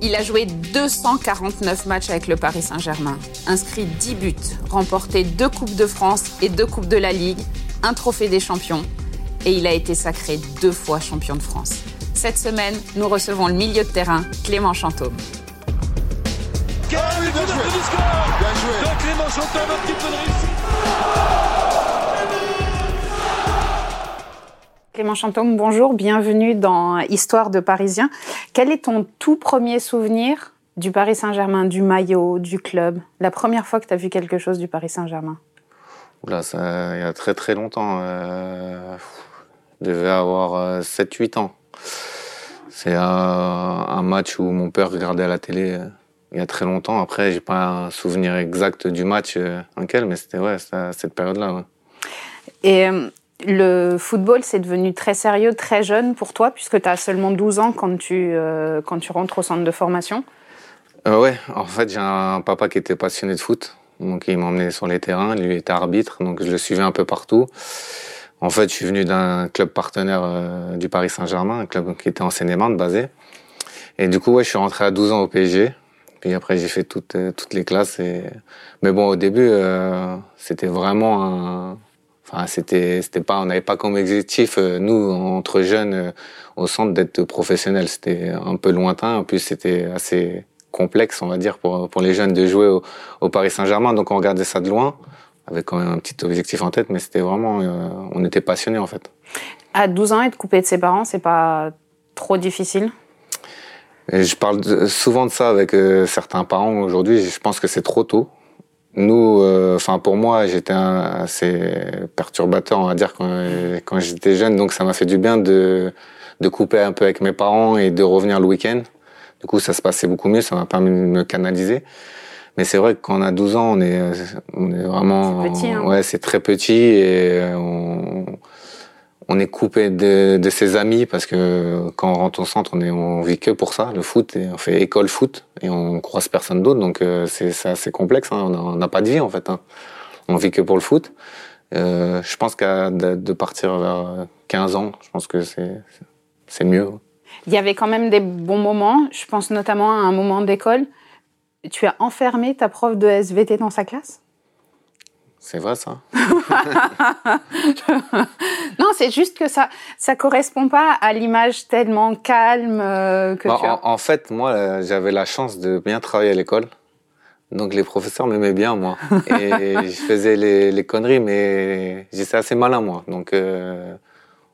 Il a joué 249 matchs avec le Paris Saint-Germain, inscrit 10 buts, remporté deux Coupes de France et deux Coupes de la Ligue, un trophée des champions, et il a été sacré deux fois champion de France. Cette semaine, nous recevons le milieu de terrain, Clément Chantôme. Quel but de Clément Chantôme, un petit peu de réussite Clément Chantôme, bonjour, bienvenue dans Histoire de Parisien. Quel est ton tout premier souvenir du Paris Saint-Germain, du maillot, du club? La première fois que tu as vu quelque chose du Paris Saint-Germain? Oula, ça, il y a très très longtemps. Euh, je devais avoir 7-8 ans. C'est un, un, match où mon père regardait à la télé euh, il y a très longtemps. Après, j'ai pas un souvenir exact du match, euh, mais c'était ouais, cette période-là. Ouais. Et euh, le football, c'est devenu très sérieux, très jeune pour toi, puisque tu as seulement 12 ans quand tu, euh, quand tu rentres au centre de formation euh, Ouais, en fait, j'ai un papa qui était passionné de foot. Donc, il m'emmenait sur les terrains. Lui était arbitre, donc je le suivais un peu partout. En fait, je suis venu d'un club partenaire euh, du Paris Saint-Germain, un club qui était en Seine-et-Marne, basé. Et du coup, ouais, je suis rentré à 12 ans au PSG. Puis après, j'ai fait toutes, euh, toutes les classes. Mais bon, au début, c'était vraiment un Enfin, c'était, c'était pas, on n'avait pas comme objectif, euh, nous, entre jeunes, euh, au centre, d'être professionnels. C'était un peu lointain. En plus, c'était assez complexe, on va dire, pour, pour les jeunes de jouer au, au Paris Saint-Germain. Donc, on regardait ça de loin, avec quand même un petit objectif en tête, mais c'était vraiment, euh, on était passionnés, en fait. À 12 ans, être coupé de ses parents, c'est pas trop difficile? Et Je parle souvent de ça avec euh, certains parents aujourd'hui. Je pense que c'est trop tôt. Nous, euh, enfin pour moi, j'étais assez perturbateur, on va dire, quand, quand j'étais jeune. Donc ça m'a fait du bien de, de couper un peu avec mes parents et de revenir le week-end. Du coup, ça se passait beaucoup mieux, ça m'a permis de me canaliser. Mais c'est vrai que quand on a 12 ans, on est, on est vraiment, C'est petit, hein. ouais, c'est très petit et on, on est coupé de, ses amis parce que quand on rentre au centre, on vit que pour ça, le foot, et on fait école foot et on croise personne d'autre, donc euh, c'est assez complexe. Hein, on n'a pas de vie en fait. Hein. On vit que pour le foot. Euh, je pense qu'à de, de partir vers 15 ans, je pense que c'est mieux. Il y avait quand même des bons moments. Je pense notamment à un moment d'école. Tu as enfermé ta prof de SVT dans sa classe? C'est vrai ça. Non, c'est juste que ça ça correspond pas à l'image tellement calme euh, que Bah, tu as. en, en fait, moi, euh, j'avais la chance de bien travailler à l'école. Donc les professeurs m'aimaient bien, moi. Et je faisais les, les conneries, mais j'étais assez malin, moi. Donc euh,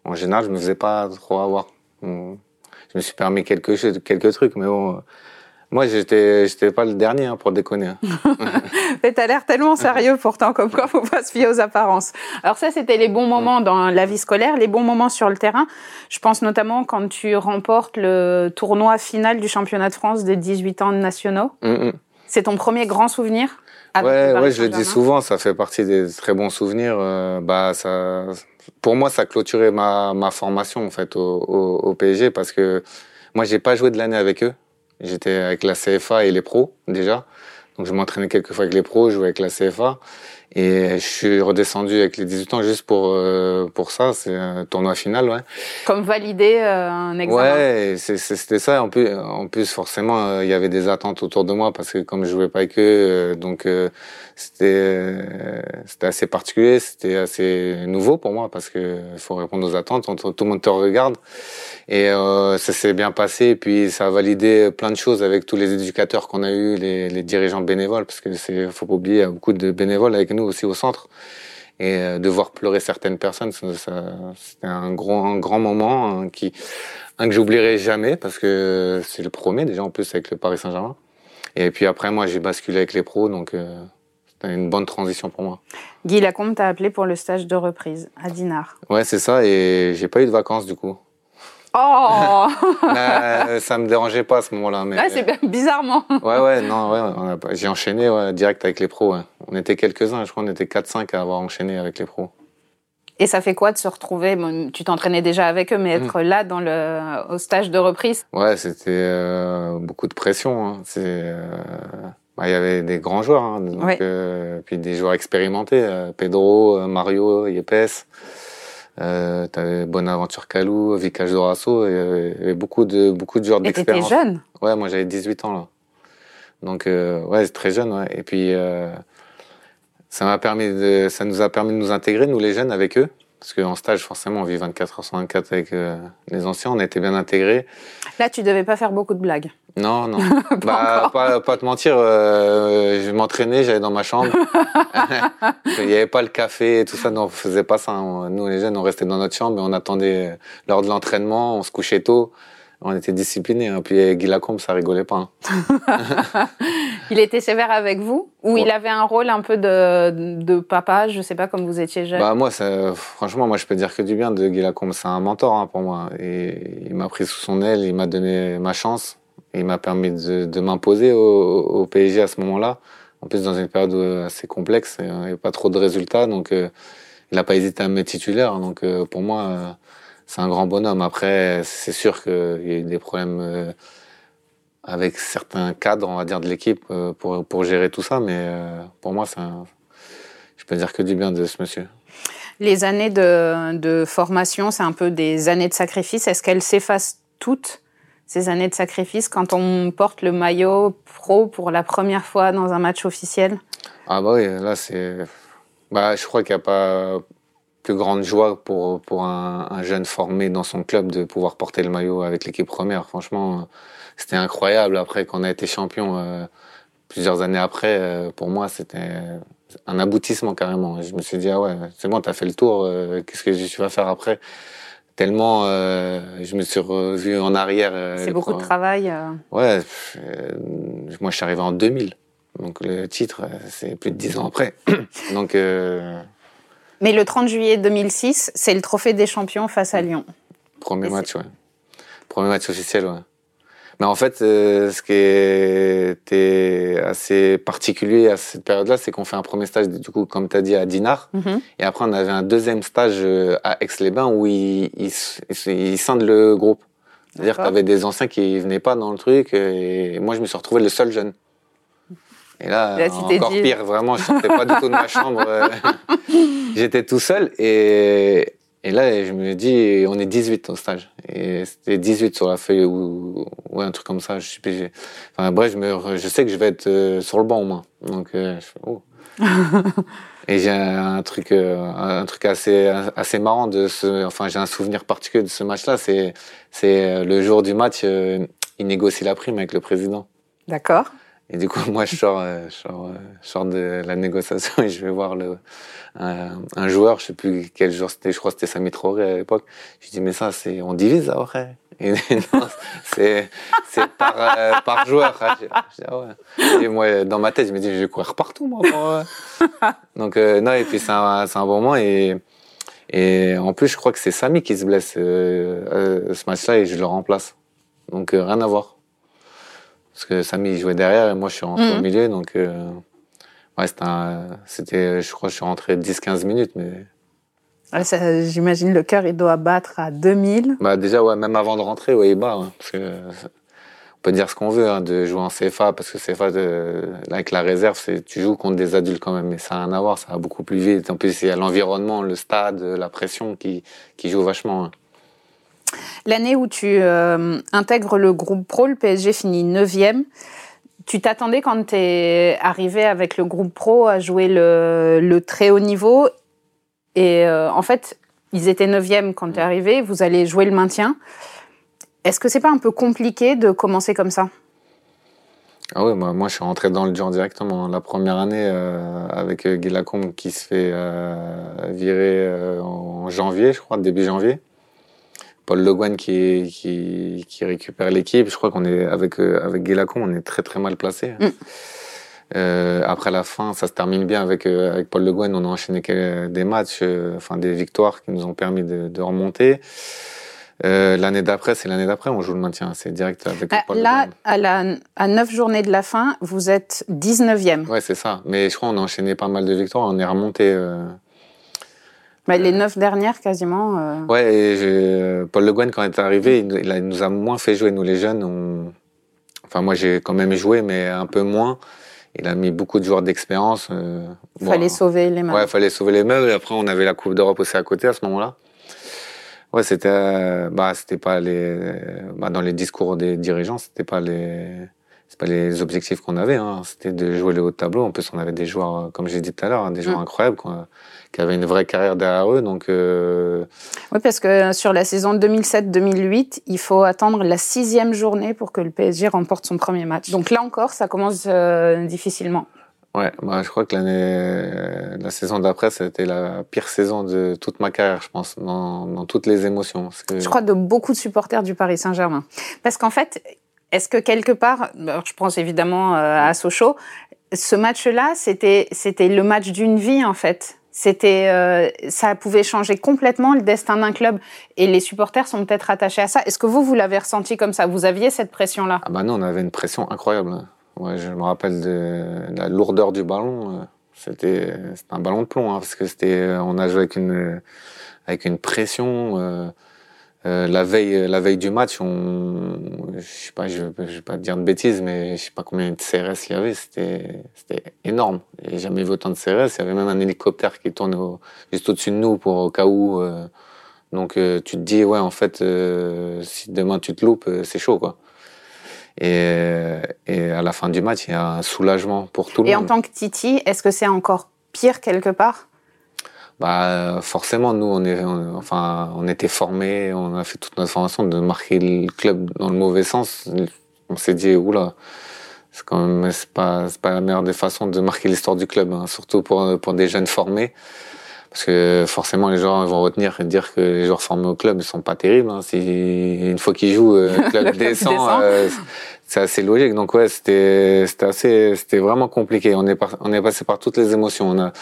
en général, je me faisais pas trop avoir. Hum, Je me suis permis quelques, quelques trucs, mais bon... Moi, j'étais, j'étais pas le dernier hein, pour déconner. hein. Mais t'as l'air tellement sérieux pourtant, comme quoi faut pas se fier aux apparences. Alors ça, c'était les bons moments dans la vie scolaire, les bons moments sur le terrain. Je pense notamment quand tu remportes le tournoi final du championnat de France des 18 ans nationaux. Hum, hum. C'est ton premier grand souvenir avec Ouais, ouais, je le dis souvent, ça fait partie des très bons souvenirs. euh, bah, ça, pour moi, ça a clôturé ma, ma formation en fait au, au, au PSG parce que moi, j'ai pas joué de l'année avec eux. J'étais avec la CFA et les pros déjà, donc je m'entraînais quelques fois avec les pros, je jouais avec la CFA et je suis redescendu avec les 18 ans juste pour euh, pour ça. C'est un tournoi final, ouais. Comme valider euh, un examen. Ouais, c'était ça. En plus, en plus forcément, euh, il y avait des attentes autour de moi parce que comme je jouais pas avec eux, euh, donc euh, c'était euh, c'était assez particulier, c'était assez nouveau pour moi parce que faut répondre aux attentes. Tout le monde te regarde et euh, ça s'est bien passé. Et puis ça a validé plein de choses avec tous les éducateurs qu'on a eu, les, les dirigeants bénévoles parce que c'est faut pas oublier, il y a beaucoup de bénévoles avec nous aussi au centre et euh, de voir pleurer certaines personnes, c'était un gros, un grand moment hein, qui, un que j'oublierai jamais parce que c'est le premier déjà en plus avec le Paris Saint-Germain. Et puis après moi j'ai basculé avec les pros donc euh, c'était une bonne transition pour moi. Guy Lacombe t'a appelé pour le stage de reprise à Dinard. Ouais c'est ça et j'ai pas eu de vacances du coup. Oh euh, Ça me dérangeait pas à ce moment-là. Mais... c'est bizarrement. Ouais, ouais, non, ouais, j'ai enchaîné direct avec les pros. On était quelques-uns, je crois qu'on était 4-5 à avoir enchaîné avec les pros. Et ça fait quoi de se retrouver Tu t'entraînais déjà avec eux, mais être mm. là dans le, au stage de reprise? Ouais, c'était euh, beaucoup de pression. Hein. C'est, euh, bah, il y avait des grands joueurs, hein, donc, euh, puis des joueurs expérimentés, Pedro, Mario, Yepes. Euh, t'avais Bonaventure Calou, Vicage Dorasso, il y avait beaucoup de beaucoup de joueurs d'expérience. Et t'étais jeune Ouais, moi j'avais 18 ans là. Donc euh, ouais, très jeune. Ouais. Et puis euh, ça m'a permis de, ça nous a permis de nous intégrer nous les jeunes avec eux. Parce qu'en stage, forcément, on vit 24 heures sur 24 avec euh, les anciens, on était bien intégrés. Là, tu devais pas faire beaucoup de blagues. Non, non. pas, bah, pas, te mentir, euh, je m'entraînais, j'allais dans ma chambre. Il n'y avait pas le café et tout ça, non, on faisait pas ça. Nous, les jeunes, on restait dans notre chambre et on attendait l'heure de l'entraînement, on se couchait tôt on était disciplinés. Hein. Puis Guy Lacombe, ça rigolait pas. Hein. il était sévère avec vous? Ou il avait un rôle un peu de, papa Je sais pas, comme vous étiez jeune? Bah, Moi, franchement, moi, je peux dire que du bien de Guy Lacombe. C'est un mentor hein, pour moi. Et il m'a pris sous son aile, il m'a donné ma chance. Il m'a permis de, m'imposer au, PSG à ce moment-là. En plus, dans une période assez complexe, il n'y avait pas trop de résultats. Donc, euh, il n'a pas hésité à me mettre titulaire. Donc, euh, pour moi... Euh, c'est un grand bonhomme. Après, c'est sûr qu'il y a eu des problèmes euh, avec certains cadres, on va dire, de l'équipe euh, pour, pour gérer tout ça. Mais euh, pour moi, c'est je peux dire que du bien de ce monsieur. Les années de, de formation, c'est un peu des années de sacrifice. Est-ce qu'elles s'effacent toutes, ces années de sacrifice, quand on porte le maillot pro pour la première fois dans un match officiel? Ah bah oui, là c'est... Bah, je crois qu'il n'y a pas plus grande joie pour, pour un, jeune formé dans son club de pouvoir porter le maillot avec l'équipe première. Franchement, c'était incroyable. Après qu'on a été champion euh, plusieurs années après, euh, pour moi, c'était un aboutissement carrément. Je me suis dit, ah ouais, c'est bon, t'as fait le tour, euh, qu'est-ce que tu vas faire après? Tellement, je me suis revu en arrière. c'est beaucoup de travail. Ouais, moi je suis arrivé en 2000. Donc le titre, c'est plus de dix ans après. Donc mais le 30 juillet 2006, c'est le trophée des champions face à Lyon. Premier match, ouais. Premier match officiel, ouais. Mais en fait, euh, ce qui était assez particulier à cette période-là, c'est qu'on fait un premier stage, du coup, comme tu as dit, à Dinard. Mhm. Et après, on avait un deuxième stage euh, à Aix-les-Bains où ils, ils, scindent le groupe. C'est-à-dire que tu avais des anciens qui venaient pas dans le truc. Et moi, je me suis retrouvé le seul jeune. Et là, encore pire, vraiment, je sortais pas du tout de ma chambre. Euh, j'étais tout seul et, et là, je me dis, on est 18 au stage. Et c'était 18 sur la feuille ou, un truc comme ça. Je, enfin, bref, je, me, je sais que je vais être euh, sur le banc au moins. Donc, euh, je fais, oh. et j'ai un truc, un truc assez, assez marrant de ce, enfin, j'ai un souvenir particulier de ce match-là. C'est, c'est le jour du match, il négocie la prime avec le président. D'accord. Et du coup, moi, je sors, euh, je sors, euh, je sors de la négociation et je vais voir le, un, un joueur, je sais plus quel jour c'était, je crois que c'était Samy Traoré à l'époque. Je dis, mais ça, c'est, on divise après. Et non, c'est, c'est par, euh, par joueur. Je, dis, ah ouais. Et moi, dans ma tête, je me dis, je vais courir partout, moi. Donc, non, et puis c'est un, c'est un bon moment et, et en plus, je crois que c'est Samy qui se blesse ce match-là et je le remplace. Donc, rien à voir. Parce que Samy jouait derrière et moi je suis rentré au mhm. milieu. Donc, euh, ouais, c'était, je crois que je suis rentré 10-15 minutes. mais J'imagine le cœur il doit battre à 2000. Bah, déjà, ouais, même avant de rentrer, ouais, il bat. Hein, parce que, on peut dire ce qu'on veut hein, de jouer en CFA, parce que CFA, de, avec la réserve, tu joues contre des adultes quand même, mais ça n'a rien à voir, ça va beaucoup plus vite. En plus, il y a l'environnement, le stade, la pression qui, qui joue vachement. Hein. L'année où tu euh, intègres le groupe pro, le PSG finit 9e. Tu t'attendais quand tu es arrivé avec le groupe pro à jouer le, très haut niveau. Et euh, en fait, ils étaient 9e quand tu es arrivé. Vous allez jouer le maintien. Est-ce que c'est pas un peu compliqué de commencer comme ça? Ah oui, moi, je suis rentré dans le dur directement. La première année euh, avec Guy Lacombe qui se fait virer en janvier, je crois, début janvier. Paul Le Guen qui, qui, qui récupère l'équipe. Je crois qu'on est avec euh, avec Guélacon, on est très très mal placé. Mm. Euh, après la fin, ça se termine bien avec euh, avec Paul Le Guen. On a enchaîné des matchs, enfin des victoires qui nous ont permis de, de remonter. l'année d'après, c'est l'année d'après, on joue le maintien. C'est direct avec ah, Là, à, la, à 9 journées de la fin, vous êtes 19e. Ouais, c'est ça. Mais je crois qu'on a enchaîné pas mal de victoires. On est remonté. Les neuf dernières, quasiment. Ouais, et Paul Le Guen, quand il est arrivé, il, il, nous a moins fait jouer, nous les jeunes. On... Enfin, moi, j'ai quand même joué, mais un peu moins il a mis beaucoup de joueurs d'expérience. Euh, fallait sauver les meubles. Ouais, fallait sauver les meubles. Après, on avait la Coupe d'Europe aussi à côté à ce moment-là. Ouais, c'était, euh, bah, c'était pas les, bah, dans les discours des dirigeants, c'était pas les, c'est pas les objectifs qu'on avait. Hein. C'était de jouer le haut de tableau. En plus, on avait des joueurs, comme j'ai dit tout à l'heure, hein, des joueurs mm. incroyables qui avaient une vraie carrière derrière eux. Donc, euh... Oui, parce que sur la saison 2007-2008, il faut attendre la sixième journée pour que le PSG remporte son premier match. Donc là encore, ça commence euh, difficilement. Ouais, bah, je crois que l'année, la saison d'après, c'était la pire saison de toute ma carrière, je pense, dans, dans toutes les émotions. Je crois de beaucoup de supporters du Paris Saint-Germain. Parce qu'en fait, est-ce que quelque part, je pense évidemment euh, à Sochaux, ce match-là, c'était c'était le match d'une vie en fait. C'était, euh, ça pouvait changer complètement le destin d'un club et les supporters sont peut-être attachés à ça. Est-ce que vous, vous l'avez ressenti comme ça? Vous aviez cette pression-là? Ah bah non, on avait une pression incroyable. Ouais, je me rappelle de la lourdeur du ballon. C'était, un ballon de plomb hein, parce que c'était, on a joué avec une avec une pression. Euh, la veille, euh, la veille du match, on, je sais pas, je, je vais pas dire de bêtises, mais je sais pas combien de CRS il y avait. C'était, c'était énorme. J'ai jamais vu autant de CRS. Il y avait même un hélicoptère qui tournait juste au-dessus de nous pour au cas où. Euh. donc tu te dis ouais, en fait, si demain tu te loupes, c'est chaud quoi. Et, et à la fin du match, il y a un soulagement pour tout le monde. Et en tant que Titi, est-ce que c'est encore pire quelque part? Bah forcément nous on est enfin on était formés on a fait toute notre formation de marquer le club dans le mauvais sens. On s'est dit oula c'est quand même c'est pas c'est pas la meilleure des façons de marquer l'histoire du club hein, surtout pour pour des jeunes formés parce que forcément les gens vont retenir et dire que les joueurs formés au club ils sont pas terribles hein. si une fois qu'ils jouent euh, le club descend, euh, c'est assez logique. Donc ouais, c'était c'était assez c'était vraiment compliqué. On est on est passé par toutes les émotions. On a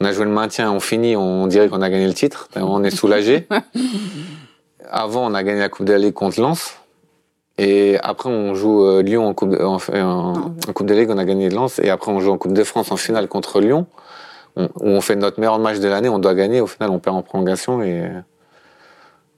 on a joué le maintien, on finit, on dirait qu'on a gagné le titre. On est soulagé. Avant, on a gagné la Coupe de la Ligue contre Lens. Et après, on joue euh, Lyon en Coupe de, en, en, Coupe de Ligue, on a gagné Lens. Et après, on joue en Coupe de France en finale contre Lyon, où on fait notre meilleur match de l'année. On doit gagner. Au final, on perd en prolongation et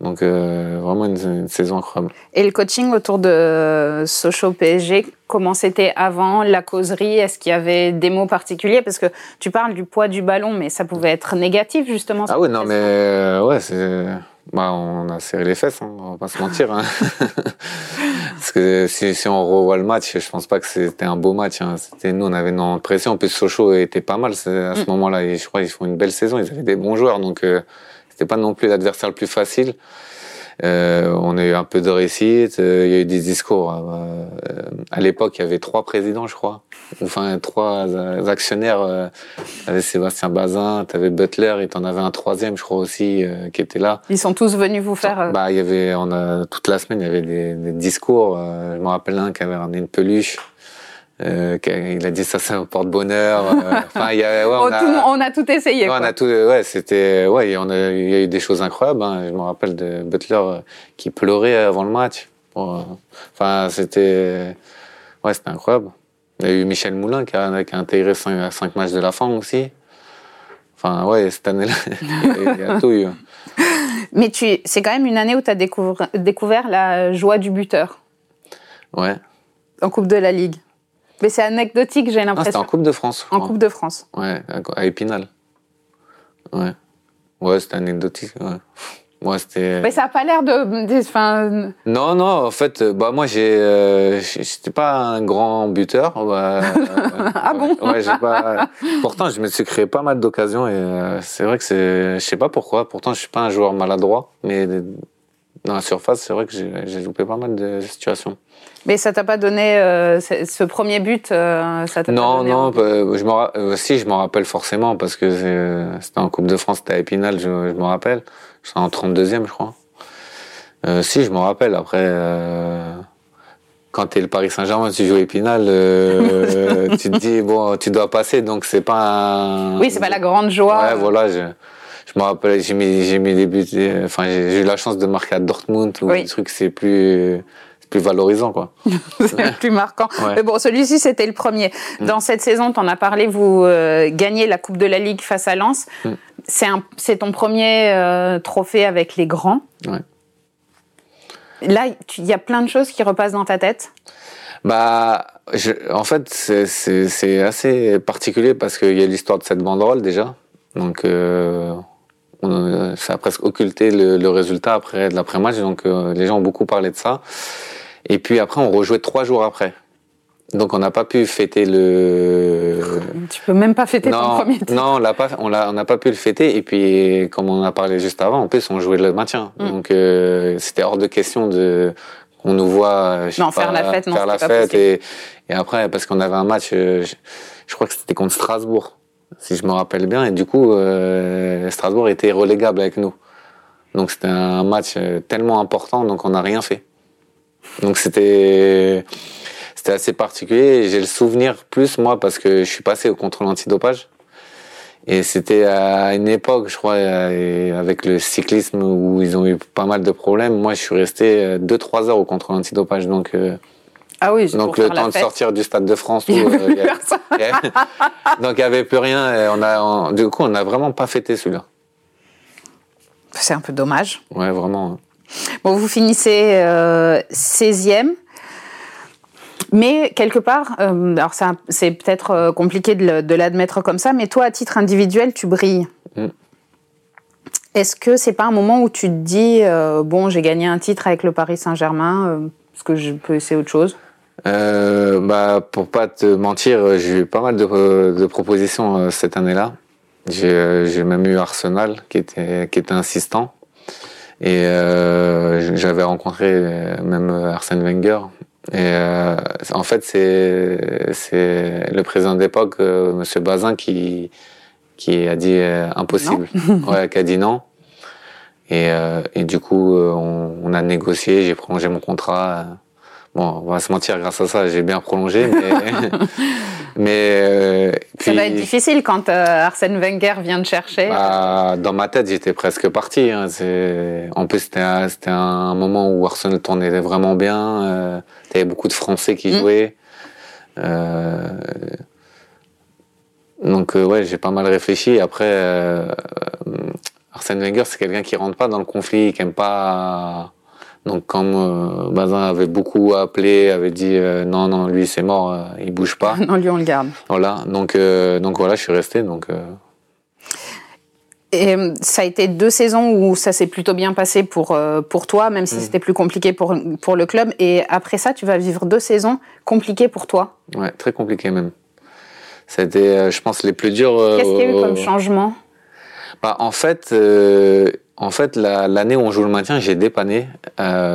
donc euh, vraiment une, saison incroyable. Et le coaching autour de Sochaux PSG, comment c'était avant La causerie, est-ce qu'il y avait des mots particuliers? Parce que tu parles du poids du ballon, mais ça pouvait être négatif justement. Ah oui, non mais euh, ouais, c'est... Bah, on a serré les fesses, hein, on va pas se mentir. Hein. Parce que si, si, on revoit le match, je pense pas que c'était un beau match. Hein. C'était nous, on avait une pression. En plus, Sochaux était pas mal à ce mm. moment-là. Je crois qu'ils font une belle saison. Ils avaient des bons joueurs, donc euh, c'était pas non plus l'adversaire le plus facile. Euh, on a eu un peu de réussite, euh, il y a eu des discours. Euh, à l'époque, il y avait trois présidents, je crois. Enfin, trois actionnaires. Euh, avait Sébastien Bazin, tu avais Butler et tu en avais un troisième, je crois aussi, qui était là. Ils sont tous venus vous faire. Bah, il y avait, on a toute la semaine, il y avait des, des discours. je me rappelle un qui avait ramené une peluche. Euh, il a dit ça, c'est un porte-bonheur. Euh, enfin, y a, ouais, on, a, on, a, tout essayé. Ouais, on a tout, ouais, c'était, ouais, on a, il y a eu des choses incroyables. Hein. Je me rappelle de Butler euh, qui pleurait avant le match. enfin, c'était, ouais, c'était incroyable. Il y a eu Michel Moulin qui a, qui a intégré 5, matchs de la fin aussi. Enfin, ouais, cette année-là, il y a tout eu. Mais tu, c'est quand même une année où tu as découvert, découvert la joie du buteur. Ouais. En Coupe de la Ligue. Mais c'est anecdotique, j'ai l'impression. c'était en Coupe de France. En Coupe de France. Ouais, à Épinal. Ouais. Ouais, c'était anecdotique. Ouais. Moi, c'était. Mais ça a pas l'air de. Non, non. En fait, bah moi, j'ai. Euh, j'étais pas un grand buteur. Bah, ah bon? Ouais, pas. Pourtant, je me suis créé pas mal d'occasions et euh, c'est vrai que c'est. Je sais pas pourquoi. Pourtant, je suis pas un joueur maladroit, mais dans la surface, c'est vrai que j'ai loupé pas mal de situations. Mais ça t'a pas donné euh, ce premier but euh, ça Non, pas donné non. Bah, je me, euh, si, je m'en rappelle forcément parce que c'était en Coupe de France, c'était à Épinal, je, je me rappelle. J'étais en 32e, je crois. Euh, si, je me rappelle. Après, euh, quand t'es le Paris Saint-Germain, tu joues Épinal, tu te dis bon, tu dois passer, donc c'est pas. Un... Oui, c'est pas la grande joie. Ouais, voilà. Je, je me rappelle, j'ai mis, j'ai mis des buts, enfin, j'ai eu la chance de marquer à Dortmund ou des trucs, c'est plus, plus valorisant, quoi. c'est plus marquant. Mais bon, celui-ci, c'était le premier. Mm. Dans cette saison, tu en as parlé, vous euh, gagnez la Coupe de la Ligue face à Lens. Mm. C'est, c'est ton premier euh, trophée avec les grands. Ouais. Là, il y a plein de choses qui repassent dans ta tête? Bah, je, en fait, c'est assez particulier parce qu'il y a l'histoire de cette banderole déjà. Donc, euh, on, ça a presque occulté le, le résultat après l'après-match. Donc, euh, les gens ont beaucoup parlé de ça. Et puis après, on rejouait trois jours après. Donc on n'a pas pu fêter le. Tu peux même pas fêter ton premier titre. Non, on l'a pas, on l'a, on n'a pas pu le fêter. Et puis, comme on a parlé juste avant, en plus on jouait le maintien. Mm. Donc euh, c'était hors de question de on nous voit non, faire la fête, non, faire la fête et, et, après parce qu'on avait un match, euh, je, crois que c'était contre Strasbourg, si je me rappelle bien, et du coup euh, Strasbourg était relégable avec nous. Donc c'était un match euh, tellement important, donc on n'a rien fait. Donc c'était c'était assez particulier. J'ai le souvenir plus moi parce que je suis passé au contrôle antidopage. Et c'était à une époque, je crois, euh, avec le cyclisme où ils ont eu pas mal de problèmes. Moi, je suis resté 2-3 euh, heures au contrôle antidopage. Donc, euh, ah oui, donc le temps de sortir du Stade de France. donc, il n'y avait plus rien. Et on a, du coup, on n'a vraiment pas fêté celui-là. C'est un peu dommage. Ouais, vraiment. Bon, vous finissez 16e. Mais quelque part, euh, alors c'est peut-être euh, compliqué de l'admettre comme ça, mais toi, à titre individuel, tu brilles. Mm. Est-ce que c'est pas un moment où tu te dis, euh, bon, j'ai gagné un titre avec le Paris Saint-Germain, est-ce que je peux essayer autre chose? Euh, bah, Pour pas te mentir, j'ai eu pas mal de, de propositions cette année-là. J'ai même eu Arsenal qui était, qui était insistant. Et j'avais rencontré même Arsène Wenger et euh, en fait, c'est c'est le président d'époque, euh, Monsieur Bazin, qui qui a dit euh, impossible, ouais, qui a dit non. Et, euh, et du coup, euh, on, on, a négocié, j'ai prolongé mon contrat. Bon, on va se mentir, grâce à ça, j'ai bien prolongé, mais mais puis, ça va être difficile quand Arsène Wenger vient te chercher. Bah, dans ma tête, j'étais presque parti. Hein. En plus c'était c'était un moment où Arsenal tournait vraiment bien. Il y avait beaucoup de Français qui mm. jouaient. Euh, donc euh, ouais, j'ai pas mal réfléchi. Après, euh, Arsène Wenger, c'est quelqu'un qui rentre pas dans le conflit, qui aime pas. Donc comme Bazin avait beaucoup appelé, avait dit non non lui c'est mort, il bouge pas. non lui on le garde. Voilà donc donc voilà je suis resté donc. Et euh, ça a été deux saisons où ça s'est plutôt bien passé pour, euh, pour toi, même si mm. c'était plus compliqué pour, pour le club. Et après ça, tu vas vivre deux saisons compliquées pour toi. Ouais, très compliquées même. C'était, euh, je pense, les plus durs. Qu'est-ce qu'il y a eu comme changement? Bah, En fait, en fait l'année où on joue le maintien, j'ai dépanné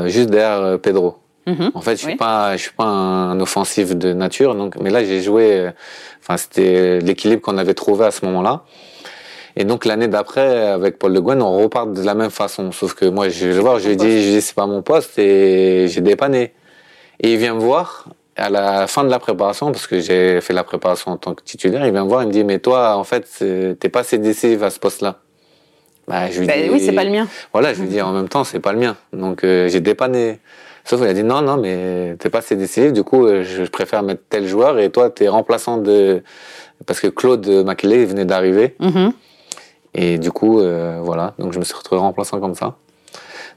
juste derrière Pedro. Mm-hmm. En fait, je suis pas, je suis pas un offensif de nature, donc, mais là, j'ai joué. Enfin, c'était l'équilibre qu'on avait trouvé à ce moment-là. Et donc l'année d'après, avec Paul Le Guen, on repart de la même façon. Sauf que moi, je vais voir, je lui dis, je dis c'est pas mon poste et j'ai dépanné. Et il vient me voir à la fin de la préparation, parce que j'ai fait la préparation en tant que titulaire, il vient me voir, il me dit, mais toi, en fait, t'es pas assez décisif à ce poste-là. Bah, je lui bah dis, oui, c'est pas le mien. Voilà, je lui dis en même temps, c'est pas le mien. Donc euh, j'ai dépanné. Sauf qu'il a dit non, non, mais t'es pas assez décisif. Du coup, euh, je préfère mettre tel joueur et toi, t'es remplaçant de parce que Claude Maquelet venait d'arriver. Mm-hmm. Et du coup, euh, voilà, donc je me suis retrouvé remplaçant comme ça.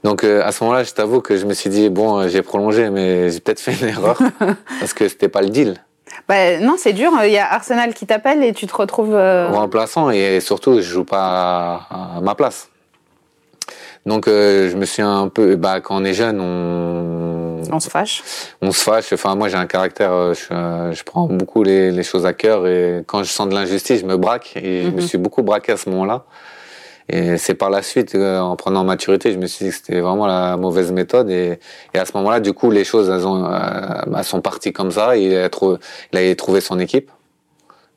Donc euh, à ce moment-là, je t'avoue que je me suis dit bon, euh, j'ai prolongé, mais j'ai peut-être fait une erreur parce que c'était pas le deal. Bah, non, c'est dur. Il y a Arsenal qui t'appelle et tu te retrouves remplaçant et surtout je joue pas à, ma place. Donc je me suis un peu, bah, quand on est jeune, on on se fâche On se fâche. Enfin, moi, j'ai un caractère, euh, euh, je, prends beaucoup les, choses à cœur et quand je sens de l'injustice, je me braque et je me mhm. suis beaucoup braqué à ce moment-là. Et c'est par la suite, euh, en prenant maturité, je me suis dit que c'était vraiment la mauvaise méthode. Et, à ce moment-là, du coup, les choses elles ont, bah, sont parties comme ça. Il a, trouvé, il a trouvé son équipe.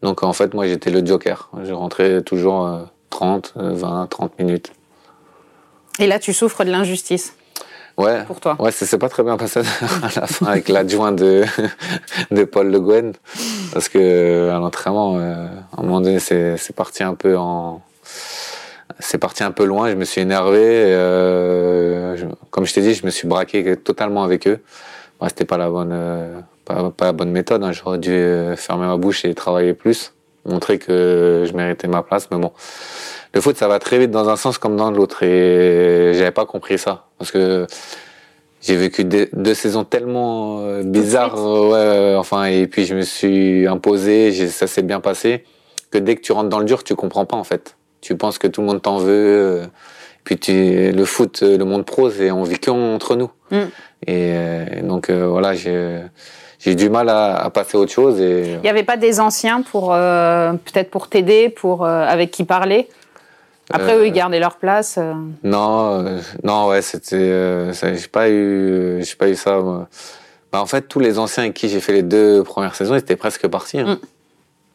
Donc en fait, moi, j'étais le joker. Je rentrais toujours 30, 20, 30 minutes. Et là, tu souffres de l'injustice Ouais. Pour toi. Ouais, ça s'est pas très bien passé à la fin avec l'adjoint de, de Paul Le Guen. Parce que, à l'entraînement, euh, à un moment donné, c'est parti un peu en, c'est parti un peu loin. Je me suis énervé. Euh, comme je t'ai dit, je me suis braqué totalement avec eux. Bah, c'était pas la bonne, euh, pas, la bonne méthode. Hein. J'aurais dû euh, fermer ma bouche et travailler plus, montrer que je méritais ma place. Mais bon, le foot, ça va très vite dans un sens comme dans l'autre, et j'avais pas compris ça parce que j'ai vécu deux, saisons tellement bizarres, ouais, enfin, et puis je me suis imposé, ça s'est bien passé, que dès que tu rentres dans le dur, tu comprends pas en fait tu penses que tout le monde t'en veut. Euh, puis tu, le foot, euh, le monde pro, c'est on vit qu'entre nous. Mm. Et euh, donc voilà, j'ai du mal à, passer à autre chose. Et... Il n'y avait pas des anciens pour peut-être pour t'aider, pour avec qui parler? Après eux, ils gardaient leur place. Non, non, ouais, c'était, j'ai pas eu, j'ai pas eu ça. Bah, en fait, tous les anciens avec qui j'ai fait les deux premières saisons, ils étaient presque partis. Hein. Mm.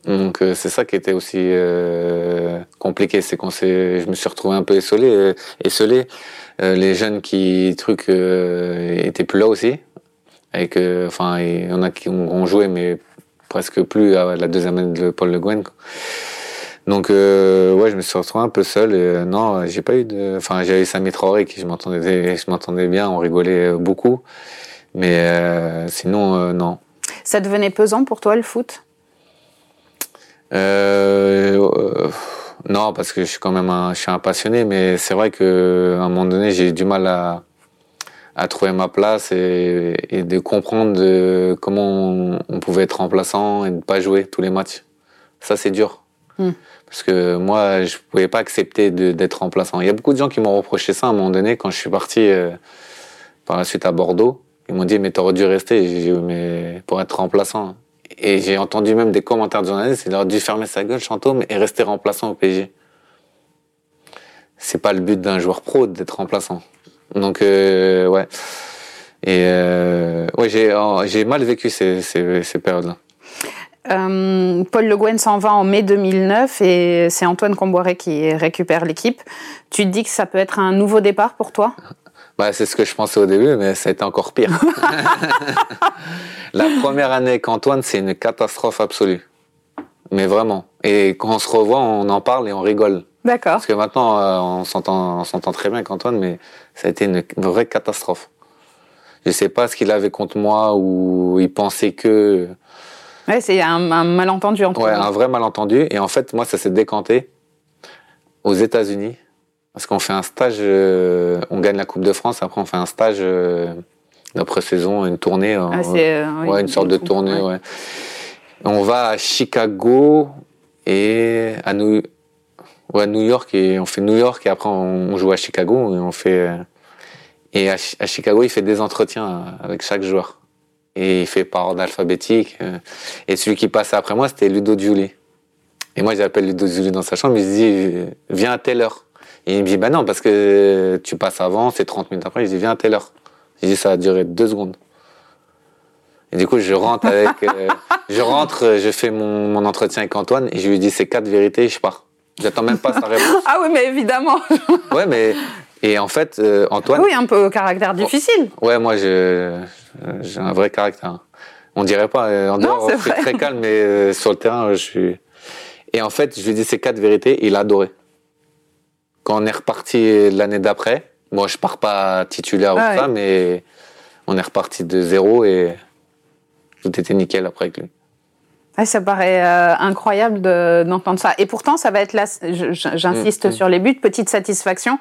Donc euh, c'est ça qui était aussi euh, compliqué, c'est qu'on s'est, je me suis retrouvé un peu essolé, euh, esselé. Euh, les jeunes qui trucs euh, étaient plus là aussi, avec, enfin, il y en a qui ont, joué mais presque plus à la deuxième année de Paul Le Guen. Donc ouais, je me suis retrouvé un peu seul. Et, non, j'ai pas eu de, enfin eu Samy Traoré qui je m'entendais, je m'entendais bien, on rigolait beaucoup, mais sinon non. Ça devenait pesant pour toi le foot? Euh, euh, non, parce que je suis quand même un, je suis un passionné, mais c'est vrai que à un moment donné, j'ai eu du mal à, à trouver ma place et, et de comprendre de comment on, pouvait être remplaçant et ne pas jouer tous les matchs. Ça, c'est dur. Hmm. Parce que moi, je pouvais pas accepter d'être remplaçant. Il y a beaucoup de gens qui m'ont reproché ça à un moment donné quand je suis parti euh, par la suite à Bordeaux. Ils m'ont dit, mais t'aurais dû rester. J'ai dit, mais pour être remplaçant. Et j'ai entendu même des commentaires de journalistes, il aurait dû fermer sa gueule, Chantôme, et rester remplaçant au PSG. C'est pas le but d'un joueur pro d'être remplaçant. Donc, euh, ouais. Et euh, ouais, j'ai, mal vécu ces, ces, ces périodes-là. Euh, Paul Le Guen s'en va en mai 2009 et c'est Antoine Comboiré qui récupère l'équipe. Tu te dis que ça peut être un nouveau départ pour toi? Bah, c'est ce que je pensais au début, mais ça a été encore pire. la première année avec Antoine, c'est une catastrophe absolue. Mais vraiment. Et quand on se revoit, on en parle et on rigole. D'accord. Parce que maintenant, euh, on s'entend, on s'entend très bien avec Antoine, mais ça a été une vraie catastrophe. Je sais pas ce qu'il avait contre moi ou il pensait que. Ouais, c'est un, un, malentendu entre Ouais, un vrai malentendu. Et en fait, moi, ça s'est décanté aux États-Unis parce qu'on fait un stage, euh, on gagne la Coupe de France, après on fait un stage euh, d'après-saison, une tournée. Ah, euh, ouais, une sorte de tournée, ouais. On va à Chicago et à New, ouais, New York et on fait New York et après on, joue à Chicago et on fait et à, Chicago il fait des entretiens avec chaque joueur et il fait par ordre alphabétique et celui qui passait après moi c'était Ludo Giuli et moi j'appelle Ludo Giuli dans sa chambre il se dit viens à telle heure et il me dit, bah non, parce que tu passes avant, c'est 30 minutes après. Je dis, viens à telle heure. Je dis, ça a duré deux secondes. Et du coup, je rentre avec, euh, je rentre, je fais mon, mon, entretien avec Antoine et je lui dis ces quatre vérités et je pars. J'attends même pas sa réponse. ah oui, mais évidemment. ouais, mais et en fait, euh, Antoine. Oui, un peu caractère difficile. Ouais, moi, j'ai un vrai caractère. On dirait pas. Euh, en dehors, je suis très calme, mais sur le terrain, je suis. Et en fait, je lui dis ces quatre vérités, il a adoré. Quand on est reparti l'année d'après, moi je pars pas titulaire ou ah ça, mais on est reparti de zéro et tout était nickel après avec lui. ça paraît euh, incroyable d'entendre ça. Et pourtant, ça va être là, j'insiste mm, mm. sur les buts, petite satisfaction.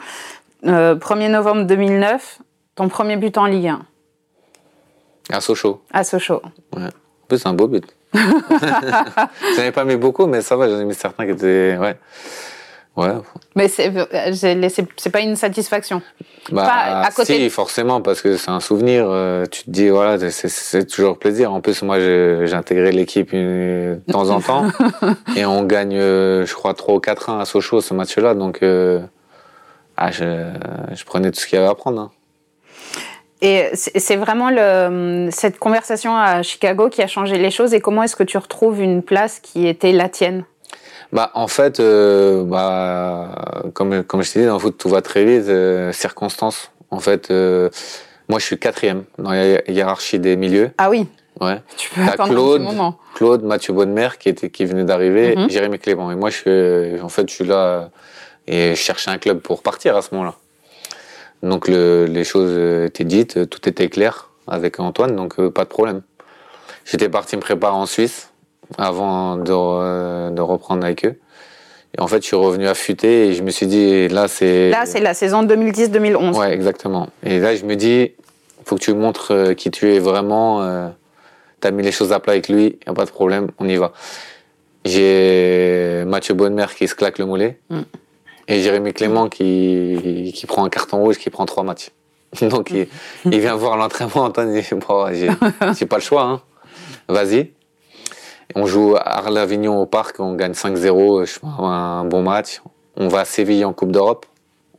1er euh, novembre 2009, ton premier but en Ligue 1. À Sochaux. À Sochaux. Ouais. En plus, c'est un beau but. j'en ai pas mis beaucoup, mais ça va, j'en ai mis certains qui étaient. Ouais. Ouais. Mais c'est pas une satisfaction. Bah, pas à côté si, forcément, parce que c'est un souvenir. Euh, tu te dis, voilà, c'est toujours plaisir. En plus, moi, j'ai intégré l'équipe de temps en temps. et on gagne, euh, je crois, 3 ou 4-1 à Sochaux, ce match-là. Donc, euh, ah, je, je, prenais tout ce qu'il y avait à prendre. Hein. Et c'est vraiment le, cette conversation à Chicago qui a changé les choses. Et comment est-ce que tu retrouves une place qui était la tienne? Bah, en fait, euh, bah, comme, comme je t'ai dit, dans le foot, tout va très vite. Euh, circonstances. En fait, euh, moi, je suis quatrième dans la hiérarchie des milieux. Ah oui. Ouais. Tu peux attendre Claude, un petit moment. Claude, Mathieu Bonnemer qui était, qui venait d'arriver, mm Jérémy Clément. Et moi, je suis, en fait, je suis là Et je cherchais un club pour partir à ce moment-là. Donc le, les choses étaient dites, tout était clair avec Antoine, donc pas de problème. J'étais parti me préparer en Suisse avant de, de reprendre avec eux. Et en fait, je suis revenu affûté et je me suis dit, là, c'est. Là, c'est la saison 2010-2011. Ouais, exactement. Et là, je me dis, faut que tu montres euh, qui tu es vraiment. Euh, T'as mis les choses à plat avec lui, y a pas de problème, on y va. J'ai Mathieu Bonnemer qui se claque le mollet. Mm. Et Jérémy Clément qui, qui prend un carton rouge, qui prend trois matchs. Donc, il, il, vient voir l'entraînement. Antoine, il dit, bon, j'ai pas le choix, hein. Vas-y. On joue à Arles-Avignon au parc, on gagne 5-0, je fais un bon match. On va à Séville en Coupe d'Europe,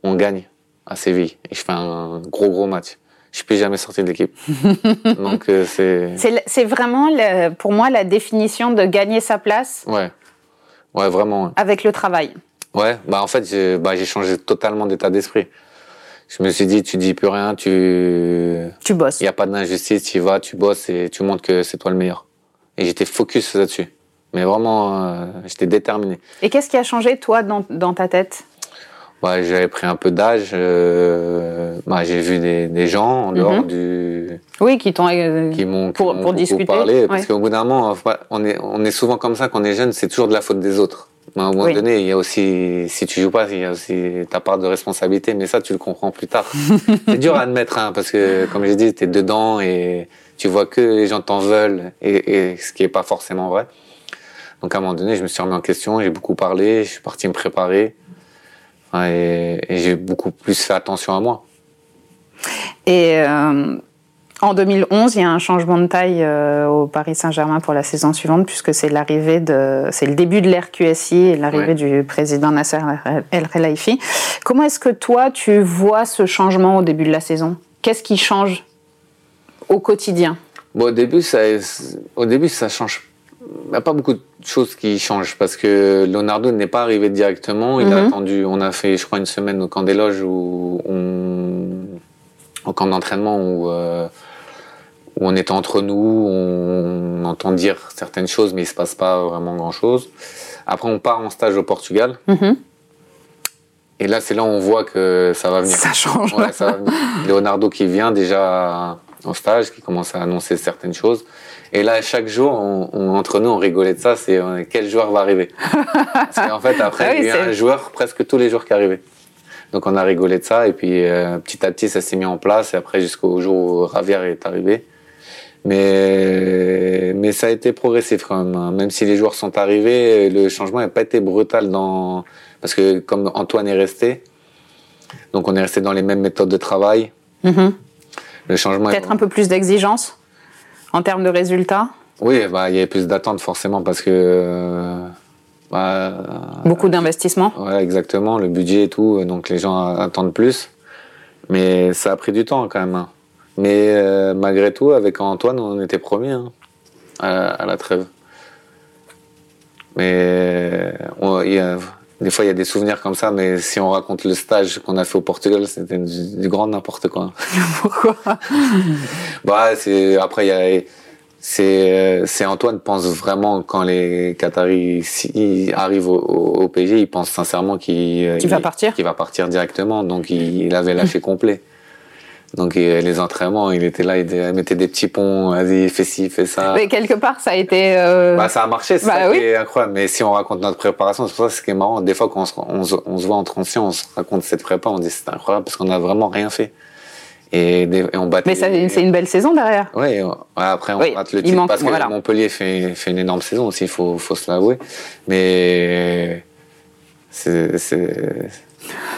on gagne à Séville. Et je fais un gros gros match. Je suis plus jamais sorti de l'équipe. Donc euh, c'est. C'est vraiment pour moi la définition de gagner sa place. Ouais, ouais vraiment. Avec le travail. Ouais, bah en fait j'ai bah, changé totalement d'état d'esprit. Je me suis dit tu dis plus rien, tu. Tu bosses. Il y a pas d'injustice, tu y vas, tu bosses et tu montres que c'est toi le meilleur. Et j'étais focus là-dessus. Mais vraiment, euh, j'étais déterminé. Et qu'est-ce qui a changé, toi, dans, dans ta tête? Bah, J'avais pris un peu d'âge. Euh, bah, j'ai vu des, des, gens en dehors mhm. du. Oui, qui t'ont. Euh, qui m'ont pour, pour discuter. Parlé, Parce qu'au bout d'un moment, on est, on est souvent comme ça quand on est jeune, c'est toujours de la faute des autres. à un moment donné, il y a aussi, si tu joues pas, il y a aussi ta part de responsabilité, mais ça, tu le comprends plus tard. c'est dur à admettre, hein, parce que, comme j'ai dit, tu es dedans et tu vois que les gens t'en veulent, et, et, ce qui est pas forcément vrai. Donc à un moment donné, je me suis remis en question, j'ai beaucoup parlé, je suis parti me préparer, et, et j'ai beaucoup plus fait attention à moi. Et euh, en 2011, il y a un changement de taille euh, au Paris Saint-Germain pour la saison suivante, puisque c'est l'arrivée de, c'est le début de l'ère QSI et l'arrivée du président Nasser El Khelaifi. Comment est-ce que toi, tu vois ce changement au début de la saison? Qu'est-ce qui change? Au quotidien bon, Au début, ça, au début, ça change. Il n'y a pas beaucoup de choses qui changent parce que Leonardo n'est pas arrivé directement. Il a mhm. attendu. On a fait, je crois, une semaine au camp des loges où on, au camp d'entraînement où, euh, où on était entre nous, on entend dire certaines choses, mais il se passe pas vraiment grand chose. Après, on part en stage au Portugal. Mhm. Et là, c'est là où on voit que ça va venir. Ça change. Leonardo qui vient déjà en stage, qui commence à annoncer certaines choses. Et là, chaque jour, on, entre nous, on rigolait de ça, c'est euh, quel joueur va arriver? Parce qu'en fait, après, ah il y a un joueur presque tous les jours qui arrivait. Donc on a rigolé de ça, et puis euh, petit à petit, ça s'est mis en place, et après jusqu'au jour où Ravière est arrivé. Mais, mais ça a été progressif quand même. Hein. Même si les joueurs sont arrivés, le changement n'a pas été brutal dans, parce que comme Antoine est resté, donc on est resté dans les mêmes méthodes de travail. Mhm. Le changement. Peut-être un peu plus d'exigence en termes de résultats. Oui, bah il y avait plus d'attentes forcément parce que. Euh, bah, Beaucoup d'investissements. Ouais, exactement, le budget et tout, donc les gens attendent plus. Mais ça a pris du temps quand même. Hein. Mais euh, malgré tout, avec Antoine, on était premiers hein, à, la trêve. Mais on, y a, des fois, il y a des souvenirs comme ça, mais si on raconte le stage qu'on a fait au Portugal, c'était du, grand n'importe quoi. Pourquoi Bah, c'est après il y a c'est c'est Antoine pense vraiment quand les Qataris arrivent au, au, PG, il pense sincèrement qu'il va partir, qu'il va partir directement, donc il, il avait lâché complet. Donc les entraînements, il était là, il mettait des petits ponts, vas-y, fais ci, fais ça. Mais quelque part, ça a été. Euh... Bah ça a marché, c'est bah, incroyable. Mais si on raconte notre préparation, c'est pour ça ce qui est marrant. Des fois, quand on se, on, se voit entre anciens, on se raconte cette prépa, on dit c'est incroyable parce qu'on a vraiment rien fait. Et, on battait. Mais c'est une belle saison derrière. Oui, après on rate le titre parce que Montpellier fait, fait une énorme saison aussi, il faut, faut se l'avouer. Mais c'est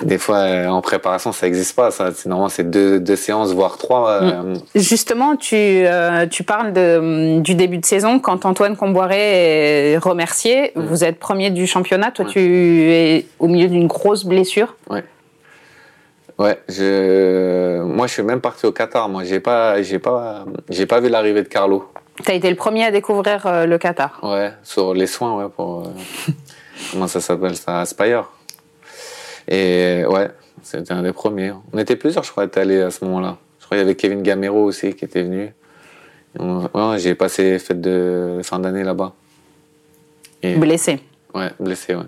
des fois, euh, en préparation, ça n'existe pas. Ça. Normalement, c'est deux, deux, séances, voire trois. Euh. Mm. Justement, tu, euh, tu parles de, du début de saison. Quand Antoine Comboiré est remercié, mm. vous êtes premier du championnat. Toi, tu es au milieu d'une grosse blessure. Ouais. Ouais, je... moi je suis même parti au Qatar. Moi, j'ai pas, j'ai pas, j'ai pas vu l'arrivée de Carlo. Tu as été le premier à découvrir le Qatar. Ouais, sur les soins, ouais, pour comment ça s'appelle ça, Aspire. Et ouais, c'était un des premiers. On était plusieurs, je crois, être allés à ce moment-là. Je crois qu'il y avait Kevin Gamero aussi qui était venu. Ouais, j'ai passé les fêtes de fin d'année là-bas. blessé Ouais, blessé, ouais.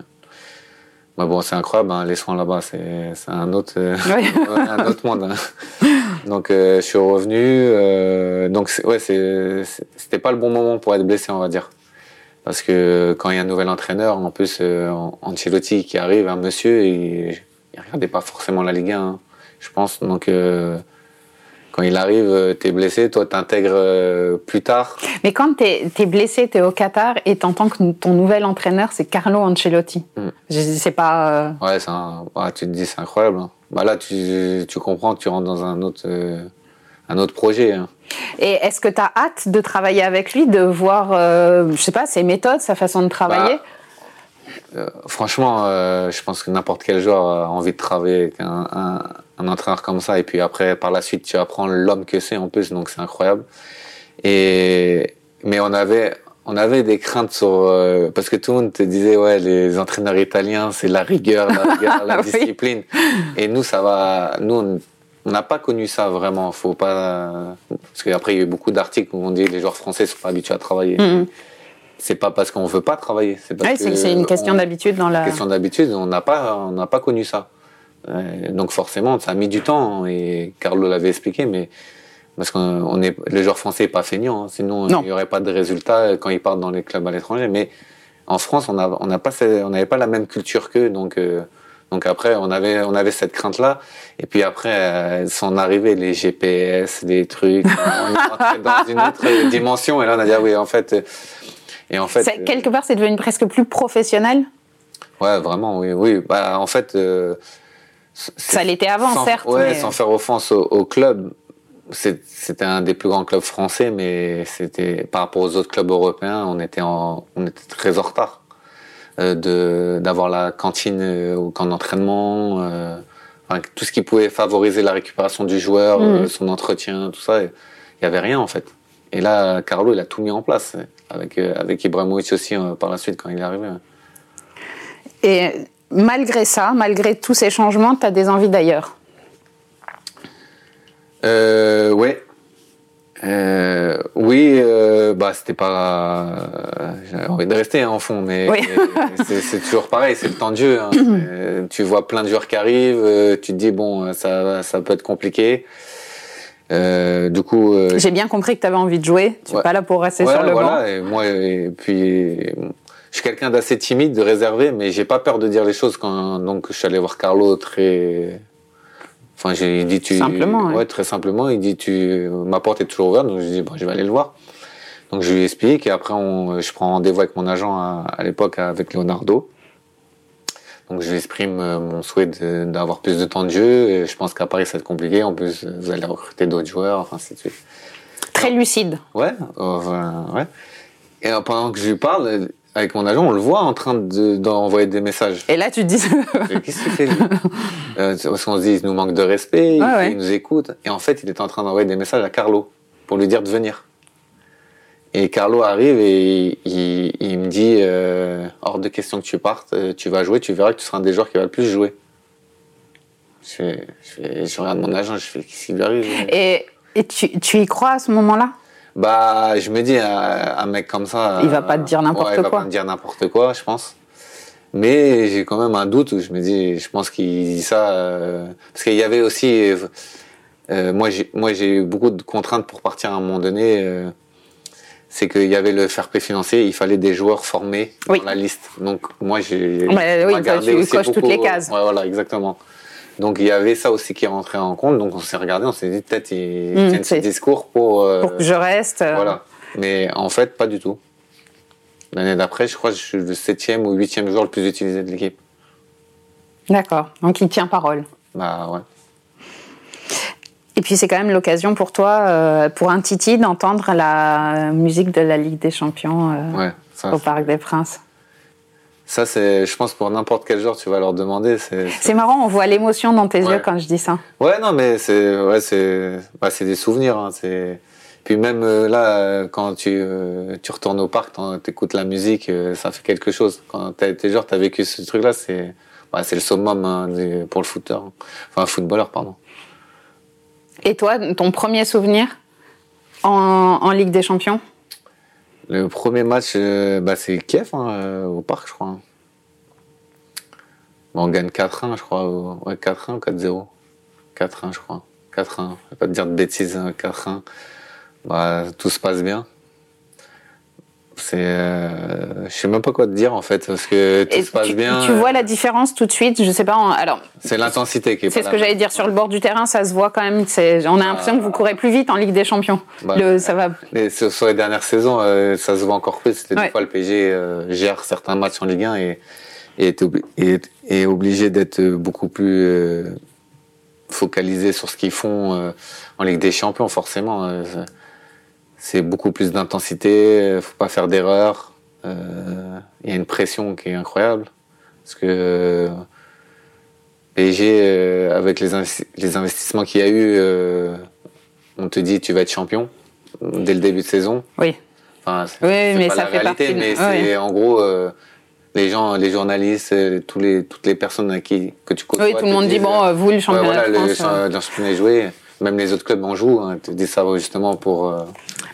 Bah bon, c'est incroyable, hein, les soins là-bas, c'est un autre, euh, un autre monde. Hein. Donc euh, je suis revenu. Euh, donc ouais, c'était pas le bon moment pour être blessé, on va dire. Parce que quand il y a un nouvel entraîneur, en plus Ancelotti qui arrive, un monsieur, il, il regardait pas forcément la Ligue 1, hein, je pense. Donc quand il arrive, euh, tu es blessé, toi, tu intègres euh, plus tard. Mais quand tu es, blessé, tu es au Qatar et tu entends que ton nouvel entraîneur, c'est Carlo Ancelotti. Mm. Je C'est pas. Euh, ouais, tu te dis, c'est incroyable. Hein. Bah là, tu, tu, comprends que tu rentres dans un autre, un autre projet. Hein. Et est-ce que tu as hâte de travailler avec lui, de voir, je sais pas, ses méthodes, sa façon de travailler? Bah, Franchement, je pense que n'importe quel joueur a envie de travailler avec un un entraîneur comme ça. Et puis après, par la suite, tu apprends l'homme que c'est en plus, donc c'est incroyable. Et mais on avait on avait des craintes sur euh, parce que tout le monde te disait ouais les entraîneurs italiens c'est la rigueur, la rigueur, la discipline. Et nous ça va, nous on n'a pas connu ça vraiment. Faut pas parce qu'après il y a eu beaucoup d'articles où on dit les joueurs français sont pas habitués à travailler. Mm-hmm. C'est pas parce qu'on veut pas travailler. C'est c'est une question d'habitude dans la. Question d'habitude. On n'a pas on n'a pas connu ça. Euh, donc forcément, ça a mis du temps et Carlo l'avait expliqué, mais parce qu'on est, les joueurs français n'est pas feignants, hein. sinon il n'y aurait pas de résultats quand ils partent dans les clubs à l'étranger. Mais en France, on n'a on pas, on n'avait pas la même culture qu'eux, donc. Euh, donc après, on avait, on avait cette crainte-là. Et puis après, euh, sont arrivés les GPS, les trucs. on est rentré dans une autre dimension. Et là, on a dit, ah oui, en fait. Et en fait. quelque part, c'est devenu presque plus professionnel Ouais, vraiment, oui. oui. Bah, en fait, ça l'était avant, certes. Ouais, sans faire offense au, club. C'était un des plus grands clubs français, mais c'était par rapport aux autres clubs européens, on était en, on était très en retard euh, de d'avoir la cantine euh, au camp d'entraînement, euh, tout ce qui pouvait favoriser la récupération du joueur, mm. euh, son entretien, tout ça. Il y avait rien en fait. Et là, Carlo, il a tout mis en place avec avec Ibrahimovic aussi par la suite quand il est arrivé. Et malgré ça, malgré tous ces changements, tu as des envies d'ailleurs? Euh, Ouais. Euh, oui, euh, bah c'était pas. J'ai envie de rester hein, en fond, mais c'est toujours pareil, c'est le temps de jeu. Hein. tu vois plein de joueurs qui arrivent, tu te dis bon, ça, ça peut être compliqué. du coup, j'ai bien compris que tu avais envie de jouer. Tu n'es pas là pour rester sur le voilà, banc. Et moi, et puis je suis quelqu'un d'assez timide, de réservé, mais j'ai pas peur de dire les choses quand donc je suis allé voir Carlo très enfin j'ai dit tu simplement ouais. très simplement il dit tu ma porte est toujours ouverte donc je dis bon je vais aller le voir donc je lui explique et après on, je prends rendez-vous avec mon agent à, l'époque avec Leonardo donc je lui exprime euh, mon souhait d'avoir plus de temps de jeu et je pense qu'à Paris ça va être compliqué en plus vous allez recruter d'autres joueurs enfin c'est très lucide ouais ouais et pendant que je lui parle avec mon agent, on le voit en train d'envoyer des messages. Et là, tu te dis. Qu'est-ce qu'il fait euh, Parce qu'on se dit, il nous manque de respect, il, nous écoute. Et en fait, il est en train d'envoyer des messages à Carlo pour lui dire de venir. Et Carlo arrive et il, me dit euh, hors de question que tu partes, euh, tu vas jouer, tu verras que tu seras un des joueurs qui va le plus jouer. Je, je, regarde mon agent, je fais qu'est-ce qui lui arrive Et, et tu, tu y crois à ce moment-là? Bah, je me dis, un, mec comme ça. Il va pas te dire n'importe quoi. Il va pas me dire n'importe quoi, je pense. Mais j'ai quand même un doute où je me dis, je pense qu'il dit ça euh, parce qu'il y avait aussi, euh, moi j'ai eu beaucoup de contraintes pour partir à un moment donné. C'est qu'il y avait le fair play financier, il fallait des joueurs formés dans la liste. Donc moi j'ai oui, tu coches toutes les cases. Ouais, voilà, exactement. Donc il y avait ça aussi qui rentrait en compte. Donc on s'est regardé, on s'est dit peut-être il mmh, tiennent ce discours pour euh, pour que je reste. Euh. Voilà. Mais en fait pas du tout. L'année d'après, je crois que je suis le septième ou huitième joueur le plus utilisé de l'équipe. D'accord. Donc il tient parole. Bah ouais. Et puis c'est quand même l'occasion pour toi, euh, pour un Titi, d'entendre la musique de la Ligue des Champions au Parc des Princes. Ça, c'est, je pense, pour n'importe quel genre, tu vas leur demander. C'est marrant, on voit l'émotion dans tes yeux quand je dis ça. Ouais, non, mais c'est, ouais, c'est, bah, des souvenirs. Hein, c'est... Puis même euh, là, quand tu, euh, tu retournes au parc, tu écoutes la musique, euh, ça fait quelque chose. Quand t'es genre, t'as vécu ce truc-là, c'est, bah, c'est le summum hein, pour le footeur, enfin, footballeur, pardon. Et toi, ton premier souvenir en, Ligue des Champions? Le premier match, euh, bah, c'est Kiev, hein, euh, au parc, je crois. on gagne 4-1, je crois. Ouais, 4-1 ou 4-0 4-1, je crois. 4-1. Je vais pas te dire de bêtises, 4-1. Hein, bah, tout se passe bien. C'est, euh, je sais même pas quoi te dire en fait parce que tout se passe tu, bien. Tu vois la différence tout de suite, je sais pas. alors. C'est l'intensité qui est. C'est ce que j'allais dire sur le bord du terrain, ça se voit quand même. C'est, on a l'impression que vous courez plus vite en Ligue des Champions. Bah, le, ça va. sur les dernières saisons, euh, ça se voit encore plus. C'était des fois le PSG euh, gère certains matchs en Ligue 1 et est obligé d'être beaucoup plus euh, focalisé sur ce qu'ils font en Ligue des Champions forcément c'est beaucoup plus d'intensité, faut pas faire d'erreur. Euh, il y a une pression qui est incroyable parce que PSG euh, avec les, les investissements qu'il y a eu, euh, on te dit tu vas être champion dès le début de saison. Oui. Enfin, oui, mais ça fait partie. Mais c'est en gros les gens, les journalistes, tous les, toutes les personnes à qui que tu côtoies. Oui, tout le monde dit bon, vous le championnat de France. Le, championnat est joué. Même les autres clubs en jouent. Hein, te dis ça justement pour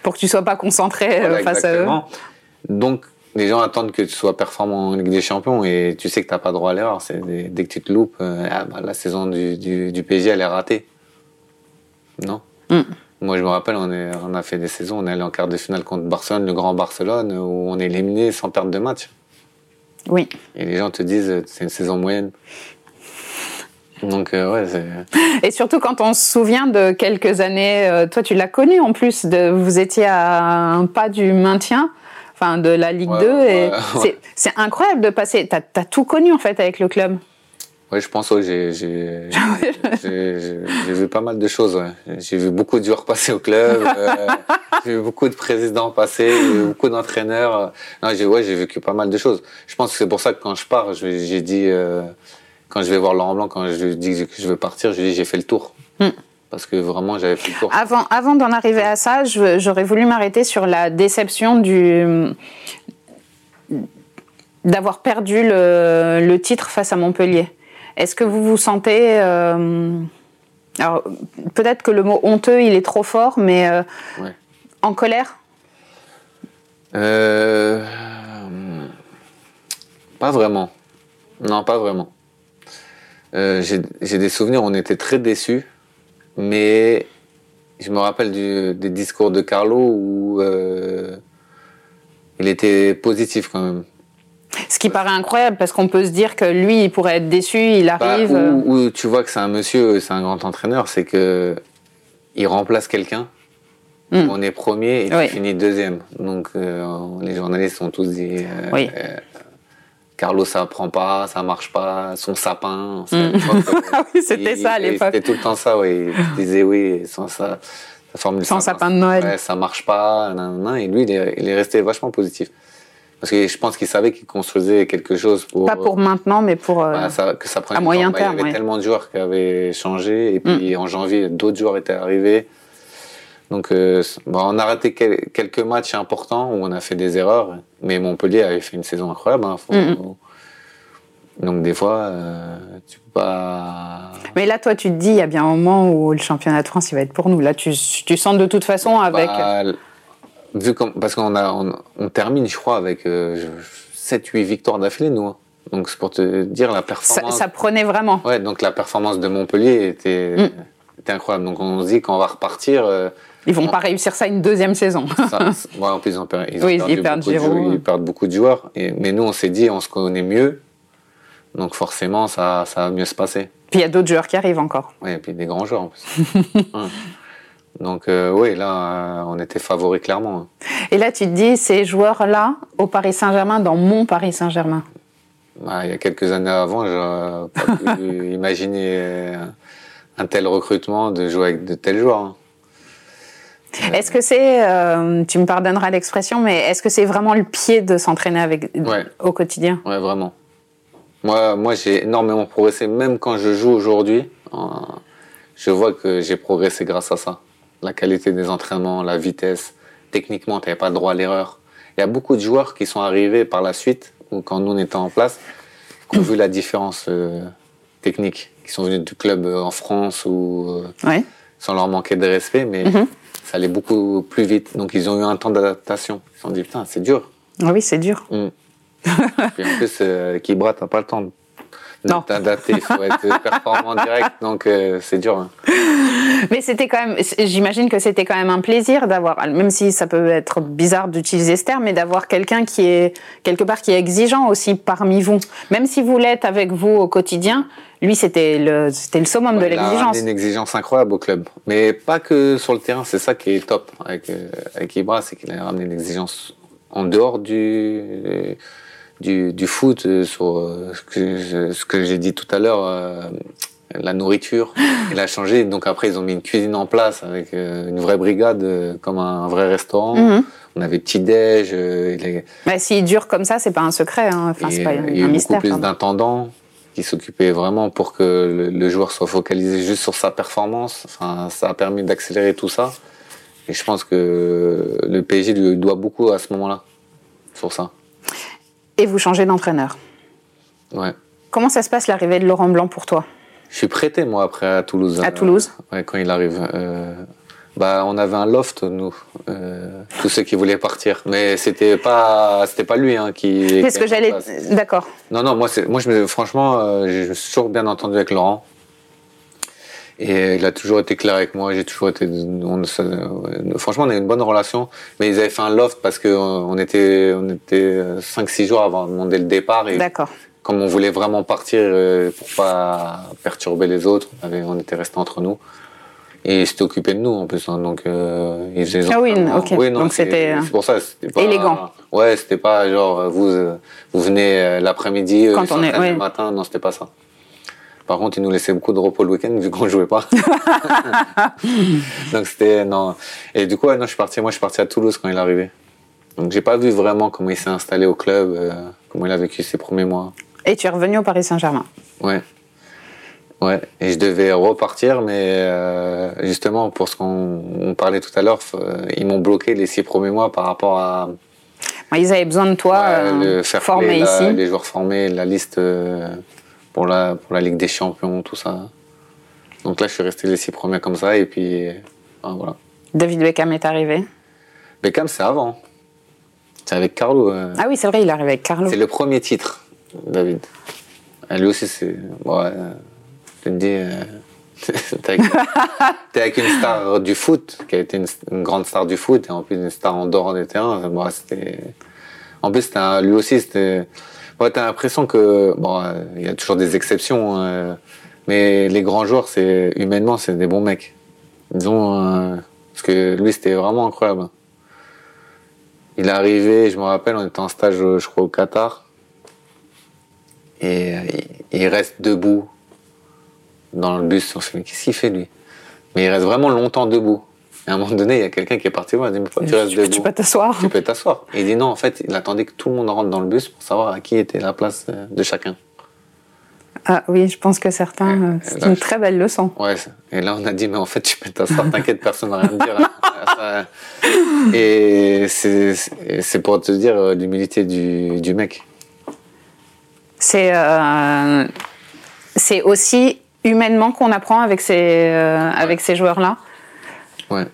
pour que tu sois pas concentré euh, face à eux. Donc, les gens attendent que tu sois performant en Ligue des Champions et tu sais que tu n'as pas droit à l'erreur. Dès que tu te loupes, euh, ah, bah, la saison du, du, PSG, elle est ratée. Non? Mm. Moi, je me rappelle, on, est, on a fait des saisons, on est allé en quart de finale contre Barcelone, le grand Barcelone, où on est éliminé sans perdre de match. Oui. Et les gens te disent, c'est une saison moyenne. Donc, euh, ouais, Et surtout quand on se souvient de quelques années, euh, toi tu l'as connu en plus, de, vous étiez à un pas du maintien, enfin de la Ligue 2, et c'est incroyable de passer. Tu as, tout connu en fait avec le club. Oui, je pense que j'ai vu pas mal de choses. J'ai vu beaucoup de joueurs passer au club, euh, j'ai vu beaucoup de présidents passer, beaucoup d'entraîneurs. Non, j'ai ouais, j'ai vécu pas mal de choses. Je pense que c'est pour ça que quand je pars, j'ai dit quand je vais voir Laurent Blanc, quand je dis que je veux partir, je lui dis j'ai fait le tour. Hmm. Parce que vraiment, j'avais fait le tour. Avant, avant d'en arriver à ça, j'aurais voulu m'arrêter sur la déception du d'avoir perdu le, le, titre face à Montpellier. Est-ce que vous vous sentez euh, alors peut-être que le mot honteux il est trop fort, mais euh, en colère? Euh, Pas vraiment. Non, pas vraiment. Euh, j'ai des souvenirs, on était très déçus, mais je me rappelle du, des discours de Carlo où euh, il était positif quand même. Ce qui paraît incroyable parce qu'on peut se dire que lui, il pourrait être déçu, il bah, arrive. Bah, où, tu vois que c'est un monsieur, c'est un grand entraîneur, c'est que il remplace quelqu'un. Hmm. On est premier et il finit deuxième. Donc euh, les journalistes ont tous dit. Euh, oui. Euh, Carlos, ça prend pas, ça marche pas, son sapin. Mm. Ah oui, c'était ça à l'époque. C'était tout le temps ça, oui. Il disait oui, sans ça, formule sans sapin, de Noël. Ouais, ça marche pas, et lui, il est, resté vachement positif. Parce que je pense qu'il savait qu'il construisait quelque chose pour. Pas pour maintenant, mais pour. Euh, que ça à moyen terme. il y avait tellement de joueurs qui avaient changé, et puis mm. en janvier, d'autres joueurs étaient arrivés. Donc, euh, on a raté quelques matchs importants où on a fait des erreurs, mais Montpellier avait fait une saison incroyable. Hein, Donc, des fois, euh, tu peux pas. Mais là, toi, tu te dis, il y a bien un moment où le championnat de France, il va être pour nous. Là, tu, tu sens de toute façon avec. Bah, vu comme, parce qu'on a, on, termine, je crois, avec 7-8 euh, victoires d'affilée, nous. Hein. Donc, c'est pour te dire la performance. Ça, prenait vraiment. Ouais, donc la performance de Montpellier était, mm. était incroyable. Donc, on se dit qu'on va repartir. Ils vont pas réussir ça une deuxième saison. en plus, ils, ont, ils, perdent, ils perdent beaucoup de joueurs. Et, mais nous, on s'est dit, on se connaît mieux. Donc forcément, ça, ça va mieux se passer. Puis il y a d'autres joueurs qui arrivent encore. Oui, et puis des grands joueurs en plus. Donc euh, oui, là, euh, on était favoris clairement. Et là, tu te dis, ces joueurs-là, au Paris Saint-Germain, dans mon Paris Saint-Germain bah, Il y a quelques années avant, je pas pu imaginer un tel recrutement de jouer avec de tels joueurs. Hein. Est-ce que c'est, euh, tu me pardonneras l'expression, mais est-ce que c'est vraiment le pied de s'entraîner avec au quotidien? Ouais, vraiment. Moi, moi, j'ai énormément progressé, même quand je joue aujourd'hui. je vois que j'ai progressé grâce à ça. La qualité des entraînements, la vitesse. Techniquement, tu n'avais pas le droit à l'erreur. Il y a beaucoup de joueurs qui sont arrivés par la suite, ou quand nous on était en place, qui ont vu la différence euh, technique, qui sont venus du club euh, en France ou sans leur manquer de respect, mais mm-hmm ça allait beaucoup plus vite. Donc ils ont eu un temps d'adaptation. Ils se sont dit, putain, c'est dur. Ah oui, c'est dur. Mm. Puis en plus, euh, Kibra, t'as pas le temps. t'adapter, il faut être performant direct, donc euh, c'est dur. Hein. Mais c'était quand même, j'imagine que c'était quand même un plaisir d'avoir, même si ça peut être bizarre d'utiliser ce terme, mais d'avoir quelqu'un qui est quelque part qui est exigeant aussi parmi vous. Même si vous l'êtes avec vous au quotidien, lui c'était le, c'était le summum de l'exigence. Il a une exigence incroyable au club, mais pas que sur le terrain. C'est ça qui est top avec euh, avec Ibra, c'est qu'il a ramené une exigence en dehors du du, du foot euh, sur euh, ce que, ce que j'ai dit tout à l'heure la nourriture. Il a changé. Donc après, ils ont mis une cuisine en place avec une vraie brigade, comme un vrai restaurant. Mhm. On avait petit déj. Euh, bah, S'il dure comme ça, c'est pas un secret. Hein. Enfin, c'est pas un, il y a eu beaucoup plus d'intendants qui s'occupaient vraiment pour que le, joueur soit focalisé juste sur sa performance. Enfin, ça a permis d'accélérer tout ça. Et je pense que le PSG lui doit beaucoup à ce moment-là, sur ça. Et vous changez d'entraîneur. Ouais. Comment ça se passe l'arrivée de Laurent Blanc pour toi? Je suis prêté, moi, après, à Toulouse. À Toulouse Ouais, quand il arrive. Euh, bah, on avait un loft, nous, euh, tous ceux qui voulaient partir. Mais c'était pas, c'était pas lui hein, qui. Qu'est-ce que j'allais. D'accord. Non, non, moi, moi je franchement, euh, je suis toujours bien entendu avec Laurent. Et il a toujours été clair avec moi. J'ai toujours été. franchement, on a une bonne relation. Mais ils avaient fait un loft parce qu'on on était, on était 5-6 jours avant de demander le départ. D'accord comme on voulait vraiment partir euh, pour pas perturber les autres, on, avait, on était resté entre nous. Et il s'était occupé de nous en plus, hein, donc euh, il faisait Ah oui, ok. Oui, donc c'était c'est pour ça, c'était pas élégant. Ouais, c'était pas genre vous vous venez euh, l'après-midi, quand on est le matin, non, c'était pas ça. Par contre, il nous laissait beaucoup de repos le week-end vu qu'on jouait pas. donc c'était non. Et du coup, non, je suis parti. Moi, je suis parti à Toulouse quand il est arrivé. Donc j'ai pas vu vraiment comment il s'est installé au club, comment il a vécu ses premiers mois. Et tu es revenu au Paris Saint-Germain. Ouais. Ouais, et je devais repartir, mais euh, justement, pour ce qu'on parlait tout à l'heure, euh, ils m'ont bloqué les six premiers mois par rapport à. ils avaient besoin de toi euh, formé ici. Les joueurs formés, la liste pour, la, pour la Ligue des Champions, tout ça. Donc là, je suis resté les six premiers comme ça, et puis voilà. David Beckham est arrivé Beckham, c'est avant. C'est avec Carlo. Ah oui, c'est vrai, il est arrivé avec Carlo. C'est le premier titre. David. lui aussi, c'est. Ouais, je te dis. Euh, t'es avec, une star du foot, qui a été une, grande star du foot, et en plus une star en dehors des terrains. En plus, lui aussi, c'était. Ouais, t'as l'impression que. Bon, il y a toujours des exceptions, hein, mais les grands joueurs, c'est humainement, c'est des bons mecs. Disons. Euh, parce que lui, c'était vraiment incroyable. Il est arrivé, je me rappelle, on était en stage, je crois, au Qatar. Et euh, il reste debout dans le bus. On se dit, qu'est-ce qu'il fait lui? Mais il reste vraiment longtemps debout. Et à un moment donné, il y a quelqu'un qui est parti voir, il dit, mais pourquoi tu restes debout Tu peux t'asseoir. Tu peux t'asseoir. Et il dit non, en fait, il attendait que tout le monde rentre dans le bus pour savoir à qui était la place euh, de chacun. Ah oui, je pense que certains, euh, c'est une très belle leçon. Ouais, et là on a dit, mais en fait, tu peux t'asseoir, t'inquiète, personne n'a rien à dire. Hein. et c'est pour te dire l'humilité du, du mec. C'est euh, c'est aussi humainement qu'on apprend avec ces, euh, avec ces joueurs-là. Ouais.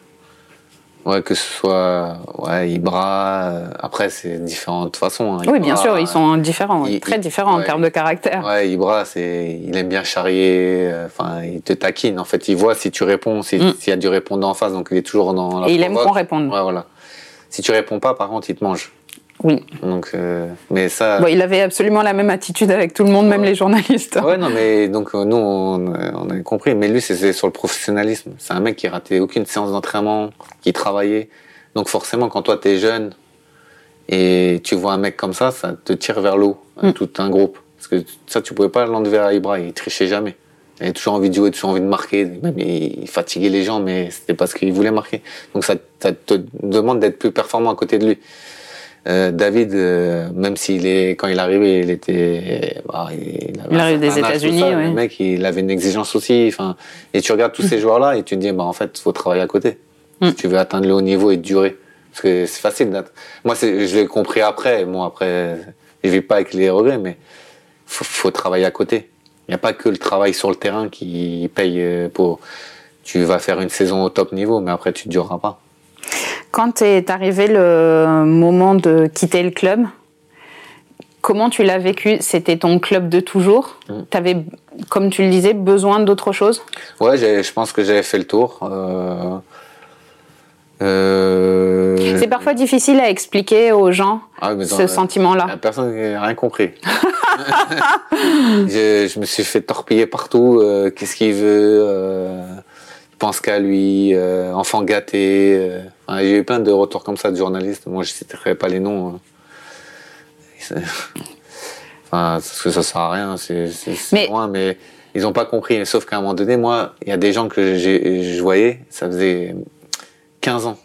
Ouais, que ce soit ouais, Ibra, euh, après c'est différentes façons. Hein. oui, bien sûr, ils sont différents, très différents en termes de caractère. Ouais, Ibra, c'est, il aime bien charrier, enfin, il te taquine. En fait, il voit si tu réponds, mm. s'il y a du répondant en face, donc il est toujours dans la. Et il aime qu'on réponde. Ouais, voilà. Si tu réponds pas, par contre, il te mange. Oui. Donc, euh, mais ça. il avait absolument la même attitude avec tout le monde, même les journalistes. Ouais, non, mais donc euh, nous, on, on avait compris. Mais lui, c'est sur le professionnalisme. C'est un mec qui ratait aucune séance d'entraînement, qui travaillait. Donc forcément, quand toi t'es jeune et tu vois un mec comme ça, ça te tire vers l'eau, mm. tout un groupe. Parce que ça, tu pouvais pas l'enlever à Ibra. Il trichait jamais. Il avait toujours envie de jouer, toujours envie de marquer. Même il fatiguait les gens, mais c'était parce qu'il voulait marquer. Donc ça, ça te demande d'être plus performant à côté de lui. Euh, David, euh, même s'il est quand il est arrivé, il était, bah, il, arrive des États-Unis. Le mec, il avait une exigence aussi. Enfin, et tu regardes tous ces joueurs-là et tu te dis, bah en fait, faut travailler à côté. Mm. Si tu veux atteindre le haut niveau et durer, parce que c'est facile. Moi, je l'ai compris après. Moi, après, je vis pas avec les regrets, mais faut, faut travailler à côté. Il n'y a pas que le travail sur le terrain qui paye euh, pour. Tu vas faire une saison au top niveau, mais après, tu ne dureras pas. Quand est arrivé le moment de quitter le club, Comment tu l'as vécu? C'était ton club de toujours? Mm. Tu avais, comme tu le disais, besoin d'autre chose? Ouais, je pense que j'avais fait le tour. Euh, euh, C'est parfois difficile à expliquer aux gens Ah, ce sentiment-là. Personne n'a rien compris. je, je me suis fait torpiller partout. euh, Qu'est-ce qu'il veut pense qu'à lui. euh, enfant gâté. euh. Enfin, J'ai eu plein de retours comme ça de journalistes. Moi, je ne citerai pas les noms. hein. Enfin, parce que ça sert à rien. C'est Mais- loin, mais ils n'ont pas compris. Sauf qu'à un moment donné, moi, il y a des gens que je voyais. Ça faisait 15 ans.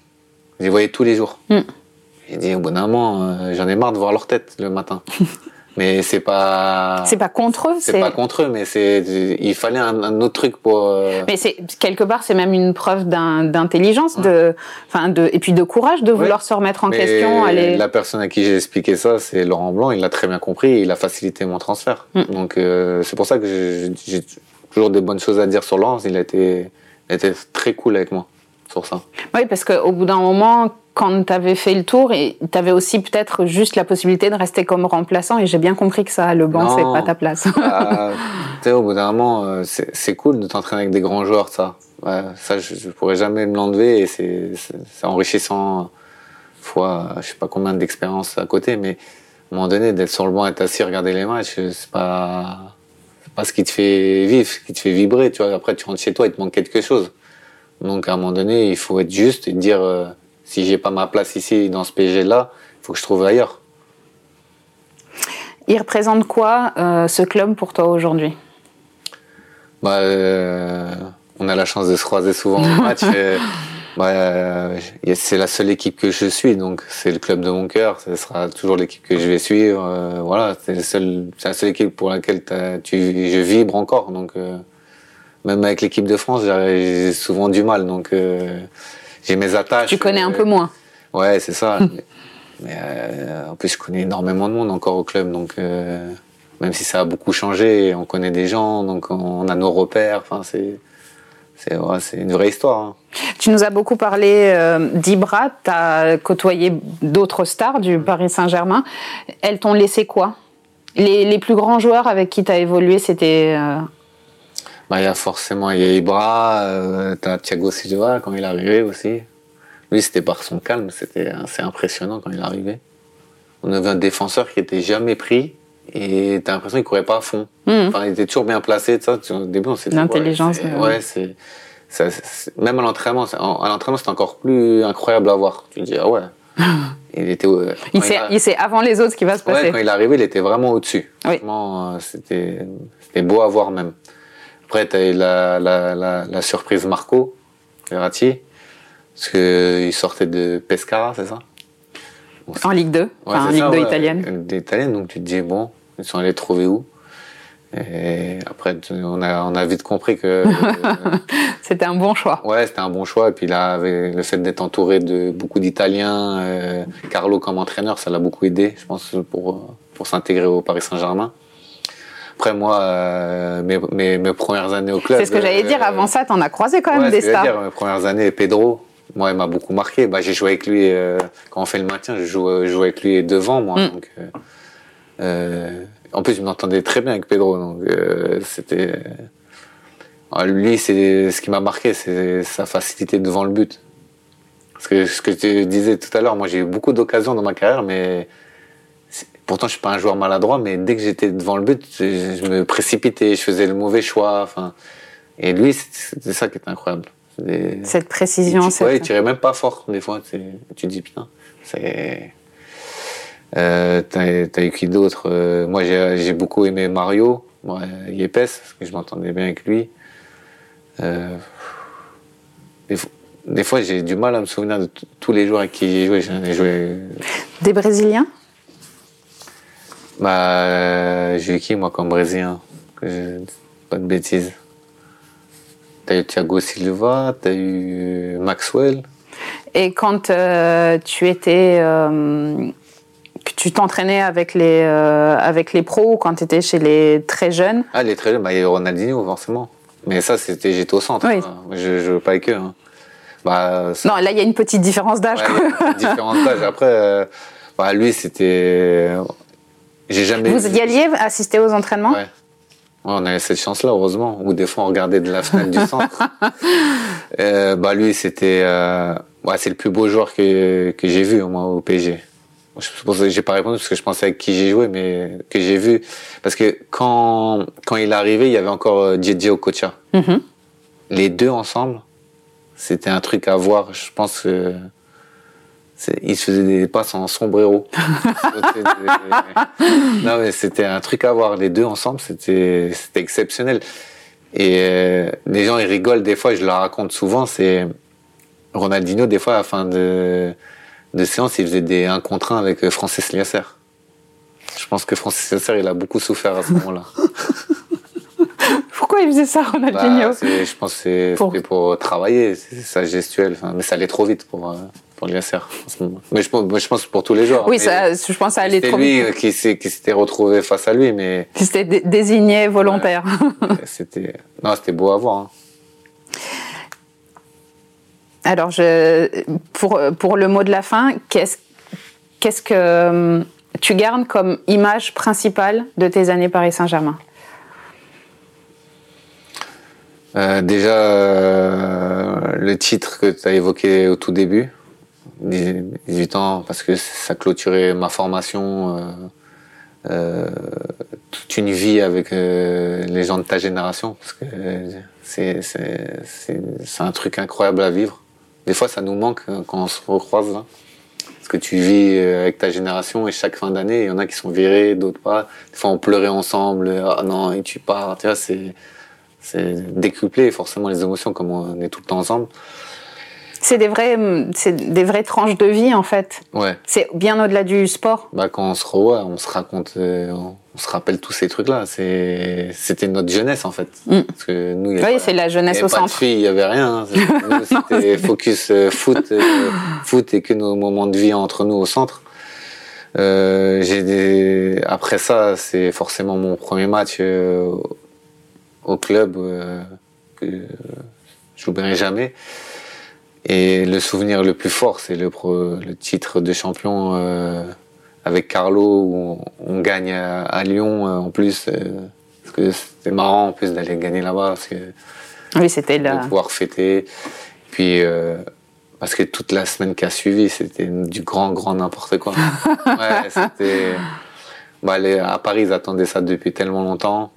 Je les voyais tous les jours. Mm. J'ai dit, au bout d'un moment, euh, j'en ai marre de voir leur tête le matin. mais c'est pas. C'est pas contre eux, C'est pas contre eux, mais c'est. Il fallait un, un autre truc pour. euh, Mais c'est quelque part, c'est même une preuve d'intelligence, de, enfin de, et puis de courage de vouloir se remettre en mais question. Aller... La personne à qui j'ai expliqué ça, c'est Laurent Blanc. Il l'a très bien compris. et Il a facilité mon transfert. Mm. Donc euh, c'est pour ça que j'ai- j'ai toujours des bonnes choses à dire sur Laurent. Il a été, il a été très cool avec moi ça. Oui, parce qu'au bout d'un moment, quand tu avais fait le tour, tu avais aussi peut-être juste la possibilité de rester comme remplaçant. Et j'ai bien compris que ça, le banc, c'est pas ta place. Ah, tu sais, au bout d'un moment, euh, c'est cool de t'entraîner avec des grands joueurs, ça. Ouais, ça, je, je pourrais jamais me l'enlever et c'est enrichissant fois, je sais pas combien d'expériences à côté, mais à un moment donné, d'être sur le banc, être assis, regarder les matchs, c'est pas, c'est pas ce qui te fait vivre, ce qui te fait vibrer, tu vois. Après, tu rentres chez toi, il te manque quelque chose. Donc, à un moment donné, il faut être juste et dire, euh, si j'ai pas ma place ici, dans ce PSG là, il faut que je trouve ailleurs. Il représente quoi, euh, ce club, pour toi aujourd'hui? Bah, euh, on a la chance de se croiser souvent au match. bah, euh, c'est la seule équipe que je suis, donc c'est le club de mon cœur. Ce sera toujours l'équipe que je vais suivre. voilà, c'est la seule équipe pour laquelle tu, je vibre encore. Donc, même avec l'équipe de France, j'ai souvent du mal. Donc, euh, j'ai mes attaches. Tu connais un euh, peu moins. Ouais, c'est ça. mais mais, euh, en plus, je connais énormément de monde encore au club, donc même si ça a beaucoup changé, on connaît des gens, donc on a nos repères. Enfin, c'est c'est ouais, une vraie histoire. hein. Tu nous as beaucoup parlé d'Ibra, tu as côtoyé d'autres stars du Paris Saint-Germain. Elles t'ont laissé quoi? Les, les plus grands joueurs avec qui tu as évolué, c'était. Bah, il y a forcément il y a Ibra, euh, t'as Thiago Silva quand il est arrivé aussi. Lui, c'était par son calme, c'était assez impressionnant quand il est arrivé. On avait un défenseur qui était jamais pris et t'as l'impression qu'il courait pas à fond. Mhm. Enfin, il était toujours bien placé. tu- Au début, on s'est dit, L'intelligence, ouais. Ouais, c'est ça- même à l'entraînement, à l'entraînement, c'était encore plus incroyable à voir. Tu te dis ah ouais. il était. il, sait, a- il sait avant les autres ce qui va se Ouais, passer. quand il est arrivé, il était vraiment au-dessus. Oui. Euh, c'était beau à voir même. Après, t'as eu la, la, la, la surprise Marco Verratti, parce que il sortait de Pescara, c'est ça? En Ligue 2, Ouais, enfin, en Ligue ça, 2 ouais, italienne. Italienne, donc tu te dis bon, ils sont allés trouver où? Et après, tu- on a, on a vite compris que euh, C'était un bon choix. Ouais, c'était un bon choix. Et puis là, avec le fait d'être entouré de beaucoup d'Italiens, euh, Carlo comme entraîneur, ça l'a beaucoup aidé, je pense, pour, pour s'intégrer au Paris Saint-Germain. Après, moi, euh, mes, mes, mes premières années au club. C'est ce que j'allais euh, dire. Avant ça, t'en as croisé quand même ouais, des stars. dire, mes premières années, Pedro, moi, il m'a beaucoup marqué. Bah, j'ai joué avec lui, euh, quand on fait le maintien, je joue, je joue avec lui devant, moi. Mm. Donc, euh, euh, en plus, je m'entendais très bien avec Pedro, donc euh, c'était. Lui, c'est ce qui m'a marqué, c'est sa facilité devant le but. Parce que ce que tu disais tout à l'heure, moi j'ai eu beaucoup d'occasions dans ma carrière, mais pourtant je suis pas un joueur maladroit, mais dès que j'étais devant le but, je, je me précipitais, je faisais le mauvais choix. Enfin, et lui, c'est- ça qui était incroyable. Cette précision, tu, ouais, il tirait même pas fort des fois. c'est- Tu te dis putain, c'est. Euh, t'as, eu qui d'autre Euh, Moi, j'ai, beaucoup aimé Mario, moi, Yepes, parce que je m'entendais bien avec lui. Euh, des, fo- des fois, j'ai du mal à me souvenir de tous les joueurs avec qui j'ai joué. J'en ai joué. Des Brésiliens? Bah, euh, j'ai eu qui moi comme Brésilien Que je pas de bêtises. T'as eu Thiago Silva, t'as eu Maxwell. Et quand euh, tu étais. euh, que tu t'entraînais avec les, euh, avec les pros ou quand tu étais chez les très jeunes? Ah, les très jeunes, bah, il y a Ronaldinho, forcément. Mais ça, c'était, j'étais au centre. Oui. hein. Je, je jouais pas avec eux. hein. Bah, ça- Non, là, il y a une petite différence d'âge. ouais, différence d'âge. Après, bah, lui, c'était. J'ai jamais. Vous y alliez assister aux entraînements Ouais. on avait cette chance-là, heureusement. Ou des fois, on regardait de la fenêtre du centre. Euh, bah lui, c'était, euh, ouais, c'est le plus beau joueur que que j'ai vu moi au PSG. Je que j'ai pas répondu parce que je pensais avec qui j'ai joué, mais que j'ai vu. Parce que quand quand il est arrivé, il y avait encore euh, Didier Okocha. Mhm. Les deux ensemble, c'était un truc à voir. Je pense que il se faisait des passes en sombrero. Des- non mais c'était un truc à voir. Les deux ensemble, c'était exceptionnel. Et euh, les gens ils rigolent des fois. Je leur raconte souvent. C'est Ronaldinho des fois à la fin de de séance, il faisait des 1 contre 1 avec euh, Francis Liasser. Je pense que Francis Liasser, il a beaucoup souffert à ce moment-là. Pourquoi il faisait ça, Ronaldinho? Bah, je pense que c'est- Pour- c'était pour... travailler, c'est sa gestuelle. Enfin, mais ça allait trop vite pour, euh, pour Liasser. en ce moment. Mais je, pense- moi, je pense pour tous les joueurs. Oui, ça, je pense allait C'était trop lui vite. euh, qui qui s'était retrouvé face à lui, mais C'était dé- désigné volontaire. c'était non, c'était beau à voir. hein. Alors, je, pour, pour le mot de la fin, qu'est-ce qu'est-ce que euh, tu gardes comme image principale de tes années Paris Saint-Germain? Euh, déjà, euh, le titre que tu as évoqué au tout début, 18 ans, parce que ça clôturait ma formation, euh, euh, toute une vie avec euh, les gens de ta génération, parce que c'est c'est- c'est- un truc incroyable à vivre. Des fois, ça nous manque euh, quand on se recroise là. Parce que tu vis avec ta génération et chaque fin d'année, il y en a qui sont virés, d'autres pas. Des fois, on pleurait ensemble. Ah non, et tu pars. Tu vois, c'est décuplé forcément les émotions comme on est tout le temps ensemble. C'est des vrais, c'est des vraies tranches de vie en fait. Ouais. C'est bien au-delà du sport. Bah quand on se revoit, on se raconte, euh, on, se rappelle tous ces trucs-là. C'est c'était notre jeunesse en fait. Mm. Parce que nous, il y a Oui, pas- c'est la il y jeunesse avait au pas de centre. filles, il y avait rien. hein. Nous, C'était focus euh, foot, euh, foot et que nos moments de vie entre nous au centre. Euh, j'ai des... Après ça, c'est forcément mon premier match euh, au club euh, que je n'oublierai jamais. Et le souvenir le plus fort, c'est le, titre de champion euh, avec Carlo où on, on gagne à, à Lyon euh, en plus. euh, parce que c'était marrant en plus d'aller gagner là-bas parce que Oui, c'était de la. pouvoir fêter. Puis parce que toute la semaine qui a suivi, c'était du grand, grand n'importe quoi. ouais, c'était. Bah, les- à Paris, ils attendaient ça depuis tellement longtemps.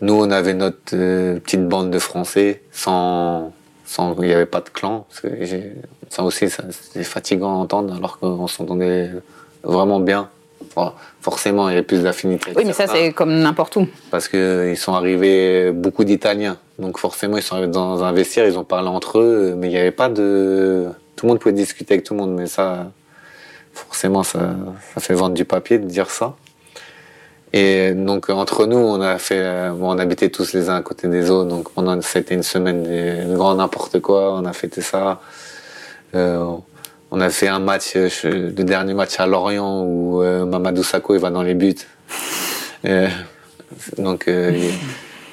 Nous, on avait notre petite bande de Français, sans, sans, il n'y avait pas de clan. Parce que j'ai- ça aussi, c'était fatigant à entendre, alors qu'on s'entendait vraiment bien. Forcément, il y avait plus d'affinité. Oui, mais ça c'est comme n'importe où. parce que ils sont arrivés beaucoup d'Italiens. Donc forcément, ils sont arrivés dans un vestiaire, ils ont parlé entre eux, mais il n'y avait pas de... Tout le monde pouvait discuter avec tout le monde, mais ça, forcément, ça, ça fait vendre du papier de dire ça. Et donc entre nous, on a fait, euh, on habitait tous les uns à côté des autres, donc pendant c'était une semaine de, grand n'importe quoi, on a fêté ça. Euh, on a fait un match, euh, le dernier match à Lorient où Mamadou Sakho il va dans les buts. Donc,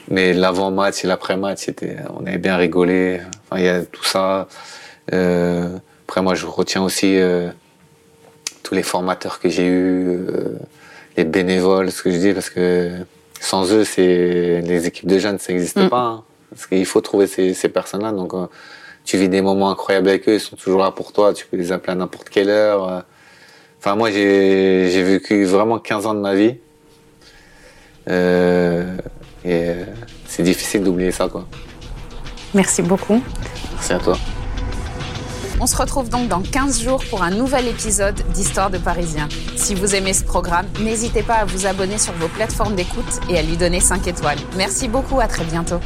mais l'avant-match et l'après-match, c'était, on avait bien rigolé. Enfin, il y a tout ça. Après, moi, je retiens aussi tous les formateurs que j'ai eus, les bénévoles, ce que je dis, parce que sans eux, c'est les équipes de jeunes, ça n'existe Mm. pas. hein. parce qu'il faut trouver ces, ces personnes-là. Donc, euh, tu vis des moments incroyables avec eux, ils sont toujours là pour toi. Tu peux les appeler à n'importe quelle heure. euh. Enfin, moi, j'ai j'ai vécu vraiment 15 ans de ma vie. Euh, et c'est difficile d'oublier ça, quoi. Merci beaucoup. Merci à toi. On se retrouve donc dans 15 jours pour un nouvel épisode d'Histoire de Parisien. Si vous aimez ce programme, n'hésitez pas à vous abonner sur vos plateformes d'écoute et à lui donner 5 étoiles. Merci beaucoup, à très bientôt.